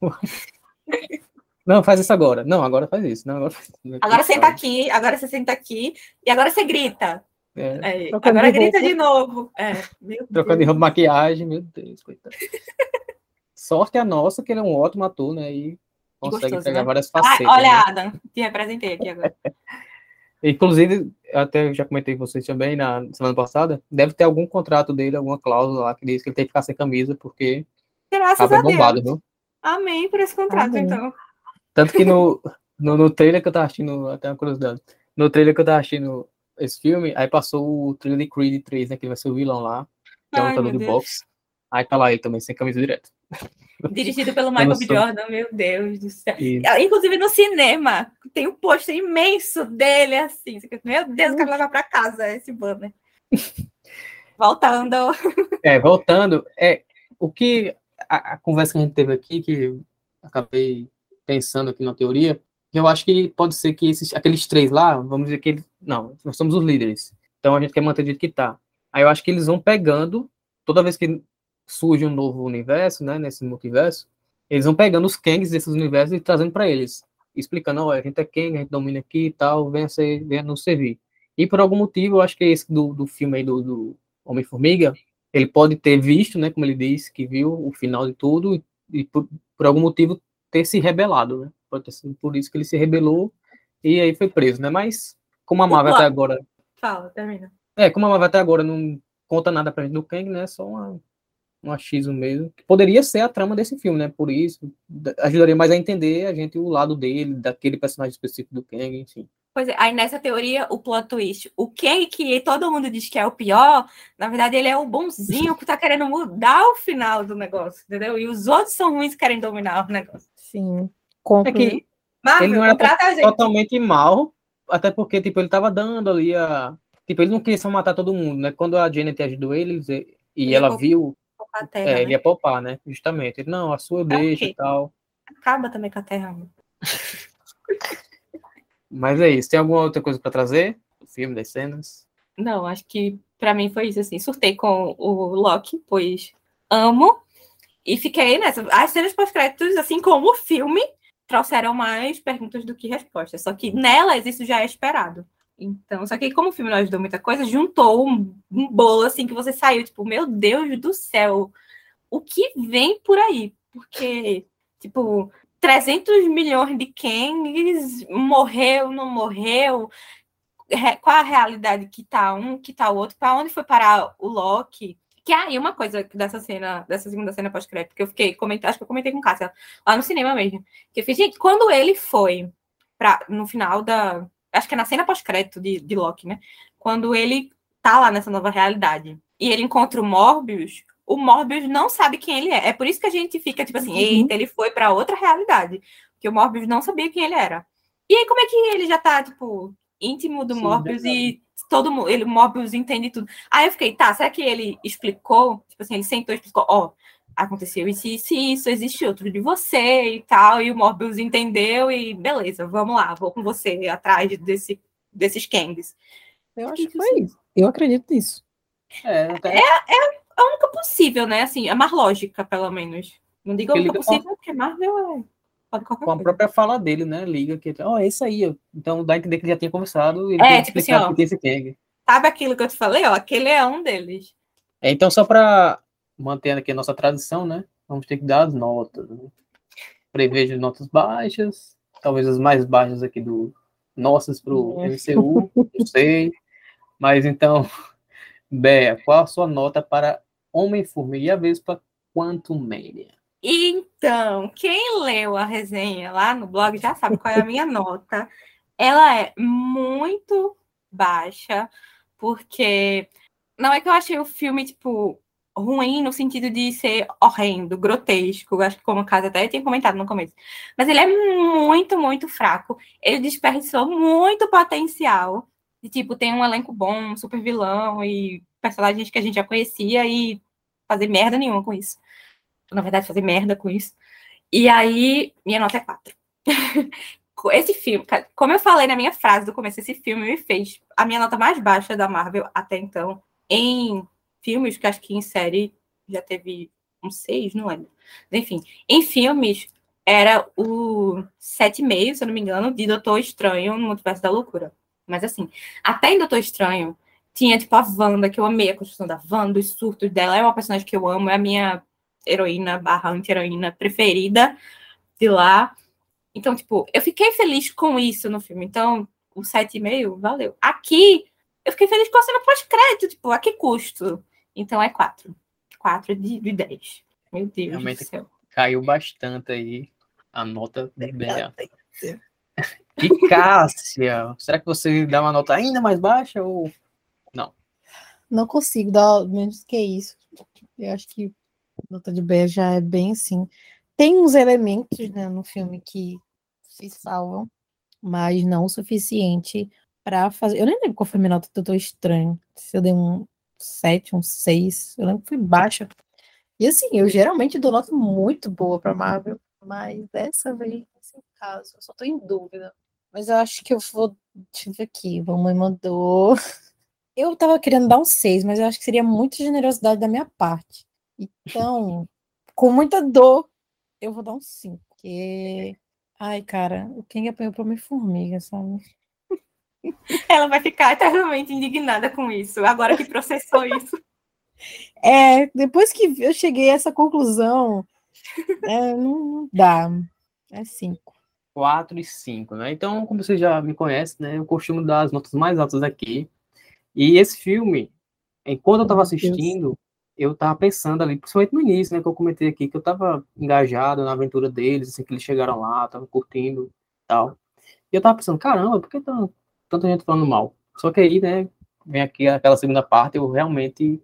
Não, faz isso agora. Não, agora faz isso. Não, agora, agora senta aqui, agora você senta aqui, e agora você grita. É. É, agora grita de novo. É, Trocando de roupa, maquiagem, meu Deus, coitado. Sorte a nossa, que ele é um ótimo ator, né? E consegue Gostoso, entregar né? várias facetas. olha, né? Adam, te representei aqui agora. Inclusive, até já comentei com vocês também na semana passada, deve ter algum contrato dele, alguma cláusula lá que diz que ele tem que ficar sem camisa, porque Graças a bombado, Deus. Viu? Amém por esse contrato, Amém. então. Tanto que no, no, no, trailer que eu tava assistindo, até uma curiosidade, no trailer que eu tava assistindo esse filme, aí passou o trailer de Creed 3, né? Que ele vai ser o vilão lá, que é o lutador de boxe. Aí tá lá ele também, sem camisa direto. Dirigido pelo Michael B. Jordan, meu Deus do céu. Isso. Inclusive no cinema, tem um pôster imenso dele, assim. Meu Deus, eu quero levar pra casa esse banner. Voltando. É, voltando, é, o que a, a, conversa que a gente teve aqui, que acabei pensando aqui na teoria, eu acho que pode ser que esses, aqueles três lá, vamos dizer que eles, não, nós somos os líderes. Então a gente quer manter do jeito que tá. Aí eu acho que eles vão pegando, toda vez que surge um novo universo, né, nesse multiverso, eles vão pegando os Kangs desses universos e trazendo para eles, explicando, olha, a gente é Kang, a gente domina aqui e tal, venha, ser, venha nos servir. E por algum motivo, eu acho que esse do, do filme aí do, do Homem-Formiga, ele pode ter visto, né, como ele disse, que viu o final de tudo e, e por, por, algum motivo ter se rebelado, né? Pode ter sido por isso que ele se rebelou e aí foi preso, né? Mas como a Marvel até agora. Fala, termina. É, como a Marvel até agora não conta nada pra gente do Kang, né? Só uma, um achismo mesmo. Que poderia ser a trama desse filme, né? Por isso, ajudaria mais a entender a gente o lado dele, daquele personagem específico do Kang, enfim. Pois é, aí nessa teoria, o plot twist, o Kang que todo mundo diz que é o pior, na verdade ele é o bonzinho que tá querendo mudar o final do negócio, entendeu? E os outros são ruins que querem dominar o negócio. Sim. É que Marvel, ele não era totalmente mal, até porque, tipo, ele tava dando ali a... Tipo, ele não queria só matar todo mundo, né? Quando a Janet ajudou ele, e ele ela viu... Terra, é, né? ele ia poupar, né? Justamente. Ele, não, a sua é deixa e tal. Acaba também com a Terra. Mas é isso. Tem alguma outra coisa para trazer? O filme, das cenas? Não, acho que para mim foi isso, assim. Surtei com o Loki, pois amo. E fiquei nessa. As cenas pós-créditos, assim como o filme, trouxeram mais perguntas do que respostas. Só que nelas isso já é esperado. Então, só que como o filme não ajudou muita coisa, juntou um, um bolo assim que você saiu, tipo, meu Deus do céu, o que vem por aí? Porque, tipo, 300 milhões de Kangs, morreu, não morreu, qual a realidade que tá um, que tá o outro, para onde foi parar o Loki. Que aí uma coisa dessa cena, dessa segunda cena pós-crédito, que eu fiquei comentando, acho que eu comentei com Cássia, lá no cinema mesmo. Que eu fiz, gente, quando ele foi pra, no final da. Acho que é na cena pós-crédito de, de Loki, né? Quando ele tá lá nessa nova realidade e ele encontra o Morbius, o Morbius não sabe quem ele é. É por isso que a gente fica tipo assim, uhum. eita, ele foi para outra realidade. Porque o Morbius não sabia quem ele era. E aí, como é que ele já tá, tipo, íntimo do Sim, Morbius verdade. e todo mundo, ele, o Morbius entende tudo. Aí eu fiquei, tá, será que ele explicou? Tipo assim, ele sentou e explicou, ó, oh, aconteceu isso, isso, isso, existe outro de você e tal, e o Morbius entendeu e beleza, vamos lá, vou com você atrás desse, desses Kangs. Eu acho que foi isso. Eu acredito nisso. É, até... é, é, a única possível, né? Assim, a mais lógica, pelo menos. Não diga a única possível, porque Marvel é. Qualquer com a própria fala dele, né? Liga que. Ó, oh, é isso aí. Então dá a entender que ele já tinha conversado. Ele é, tipo assim, ó. Sabe aquilo que eu te falei? Ó, aquele é um deles. É, então, só para manter aqui a nossa tradição, né? Vamos ter que dar as notas. Né? Prevejo notas baixas, talvez as mais baixas aqui do nossas para o MCU, não sei. Mas então, Bea, qual a sua nota para Homem-Formiga e a Vespa Quantum Mania? Então, quem leu a resenha lá no blog já sabe qual é a minha nota. Ela é muito baixa, porque não é que eu achei o filme, tipo, ruim no sentido de ser horrendo, grotesco, acho que como o caso até tinha comentado no começo. Mas ele é muito, muito fraco. Ele desperdiçou muito potencial de tipo, tem um elenco bom, um super vilão e personagens que a gente já conhecia e fazer merda nenhuma com isso. Na verdade, fazer merda com isso. E aí, minha nota é 4. esse filme, como eu falei na minha frase do começo, esse filme me fez a minha nota mais baixa da Marvel até então em filmes, que acho que em série já teve um 6, não lembro. Enfim, em filmes era o 7,5, se eu não me engano, de Doutor Estranho no Multiverso da Loucura. Mas assim, até em Doutor Estranho, tinha tipo a Wanda, que eu amei a construção da Wanda, os surtos dela. É uma personagem que eu amo, é a minha heroína barra anti-heroína preferida de lá. Então, tipo, eu fiquei feliz com isso no filme. Então, o 7,5, valeu. Aqui, eu fiquei feliz com a cena pós-crédito, tipo, a que custo? Então é 4. 4 de, de 10. Meu Deus Realmente do céu. Caiu bastante aí a nota dela. E Cássia, será que você dá uma nota ainda mais baixa ou não? Não consigo dar menos que isso. Eu acho que nota de B já é bem assim. Tem uns elementos né, no filme que se salvam, mas não o suficiente para fazer. Eu nem lembro qual foi a minha nota, tô estranho. Se eu dei um 7, um 6, eu lembro que foi baixa. E assim, eu geralmente dou nota muito boa para Marvel, mas dessa vez, nesse caso, eu só tô em dúvida. Mas eu acho que eu vou. Deixa eu ver aqui. Vamos mandou. Eu tava querendo dar um 6, mas eu acho que seria muita generosidade da minha parte. Então, com muita dor, eu vou dar um 5. Porque. Ai, cara, o King apanhou pra minha formiga, sabe? Ela vai ficar eternamente indignada com isso, agora que processou isso. É, depois que eu cheguei a essa conclusão, é, não, não dá. É cinco. 4 e 5, né? Então, como você já me conhece, né? Eu costumo dar as notas mais altas aqui. E esse filme, enquanto eu estava assistindo, eu estava pensando ali, principalmente no início, né? Que eu comentei aqui, que eu estava engajado na aventura deles, assim, que eles chegaram lá, tava curtindo tal. E eu estava pensando, caramba, por que tá, tanta gente falando mal? Só que aí, né, vem aqui aquela segunda parte, eu realmente,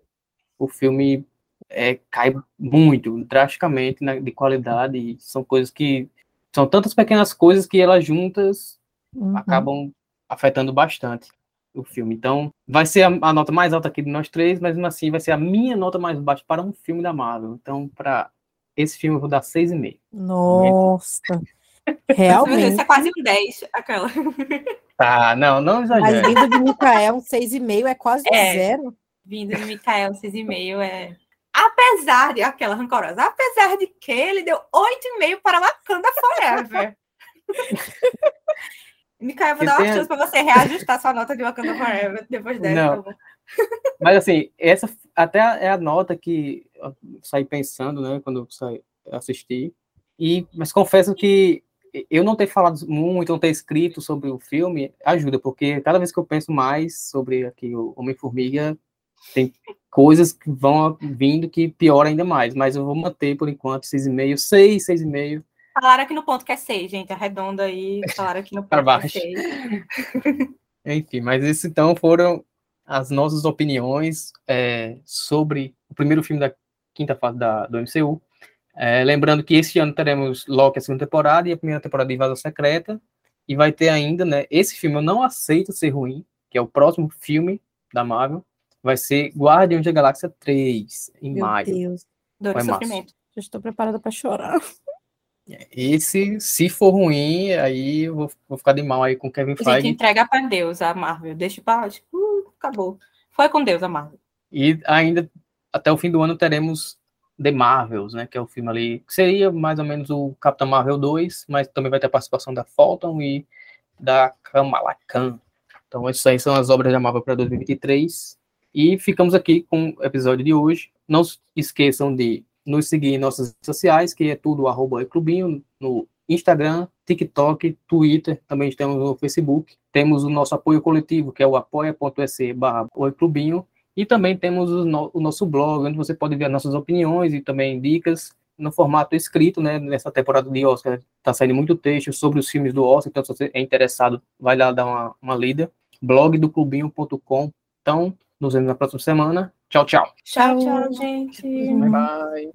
o filme é, cai muito, drasticamente na, de qualidade, são coisas que são tantas pequenas coisas que elas juntas uhum. acabam afetando bastante o filme. Então, vai ser a, a, nota mais alta aqui de nós três, mas mesmo assim vai ser a minha nota mais baixa para um filme da Marvel. Então, para esse filme eu vou dar 6,5. Nossa! Realmente. Isso é quase um 10, aquela. Tá, não, não exagera. Mas vindo de Mikael, um 6,5 é quase é, zero. Vindo de Mikael, 6,5 é Apesar de aquela rancorosa, apesar de que ele deu 8,5 para Wakanda Forever. Micael, vou dar uma chance para você reajustar sua nota de Wakanda Forever depois dessa. Não. Mas assim, essa até é a nota que eu saí pensando, né, quando eu saí, assisti. E, mas confesso que eu não ter falado muito, não ter escrito sobre o filme ajuda, porque cada vez que eu penso mais sobre aqui o Homem-Formiga, tem coisas que vão vindo que piora ainda mais, mas eu vou manter por enquanto 6,5, 6, 6,5. Falaram aqui no ponto que é 6, gente, arredonda aí, falaram aqui no ponto que é 6. Enfim, mas isso então foram as nossas opiniões é, sobre o primeiro filme da quinta fase da, do MCU. É, lembrando que este ano teremos Loki a segunda temporada e a primeira temporada de Invasão Secreta. E vai ter ainda, né? Esse filme eu não aceito ser ruim, que é o próximo filme da Marvel vai ser Guardiões da Galáxia 3, em Meu maio. Meu Deus. Dor sofrimento. Já estou preparada para chorar. Esse, se for ruim, aí eu vou, vou ficar de mal aí com Kevin Feige. Gente, entrega para Deus a Marvel. Deixa para tipo, uh, acabou. Foi com Deus a Marvel. E ainda, até o fim do ano, teremos The Marvels, né? Que é o filme ali, que seria mais ou menos o Capitão Marvel 2, mas também vai ter a participação da Fulton e da Kamala Khan. Então, essas aí são as obras da Marvel para 2023. E ficamos aqui com o episódio de hoje. Não esqueçam de nos seguir em nossas redes sociais, que é tudo arroba Clubinho, no Instagram, TikTok, Twitter, também temos no Facebook. Temos o nosso apoio coletivo, que é o apoia.se barra. E também temos o, no, o, nosso blog, onde você pode ver nossas opiniões e também dicas no formato escrito, né? Nessa temporada de Oscar está saindo muito texto sobre os filmes do Oscar, então se você é interessado, vai lá dar uma, uma lida. blogdoclubinho.com. Então, nos vemos na próxima semana. Tchau, tchau. Tchau, tchau, gente. Bye, bye.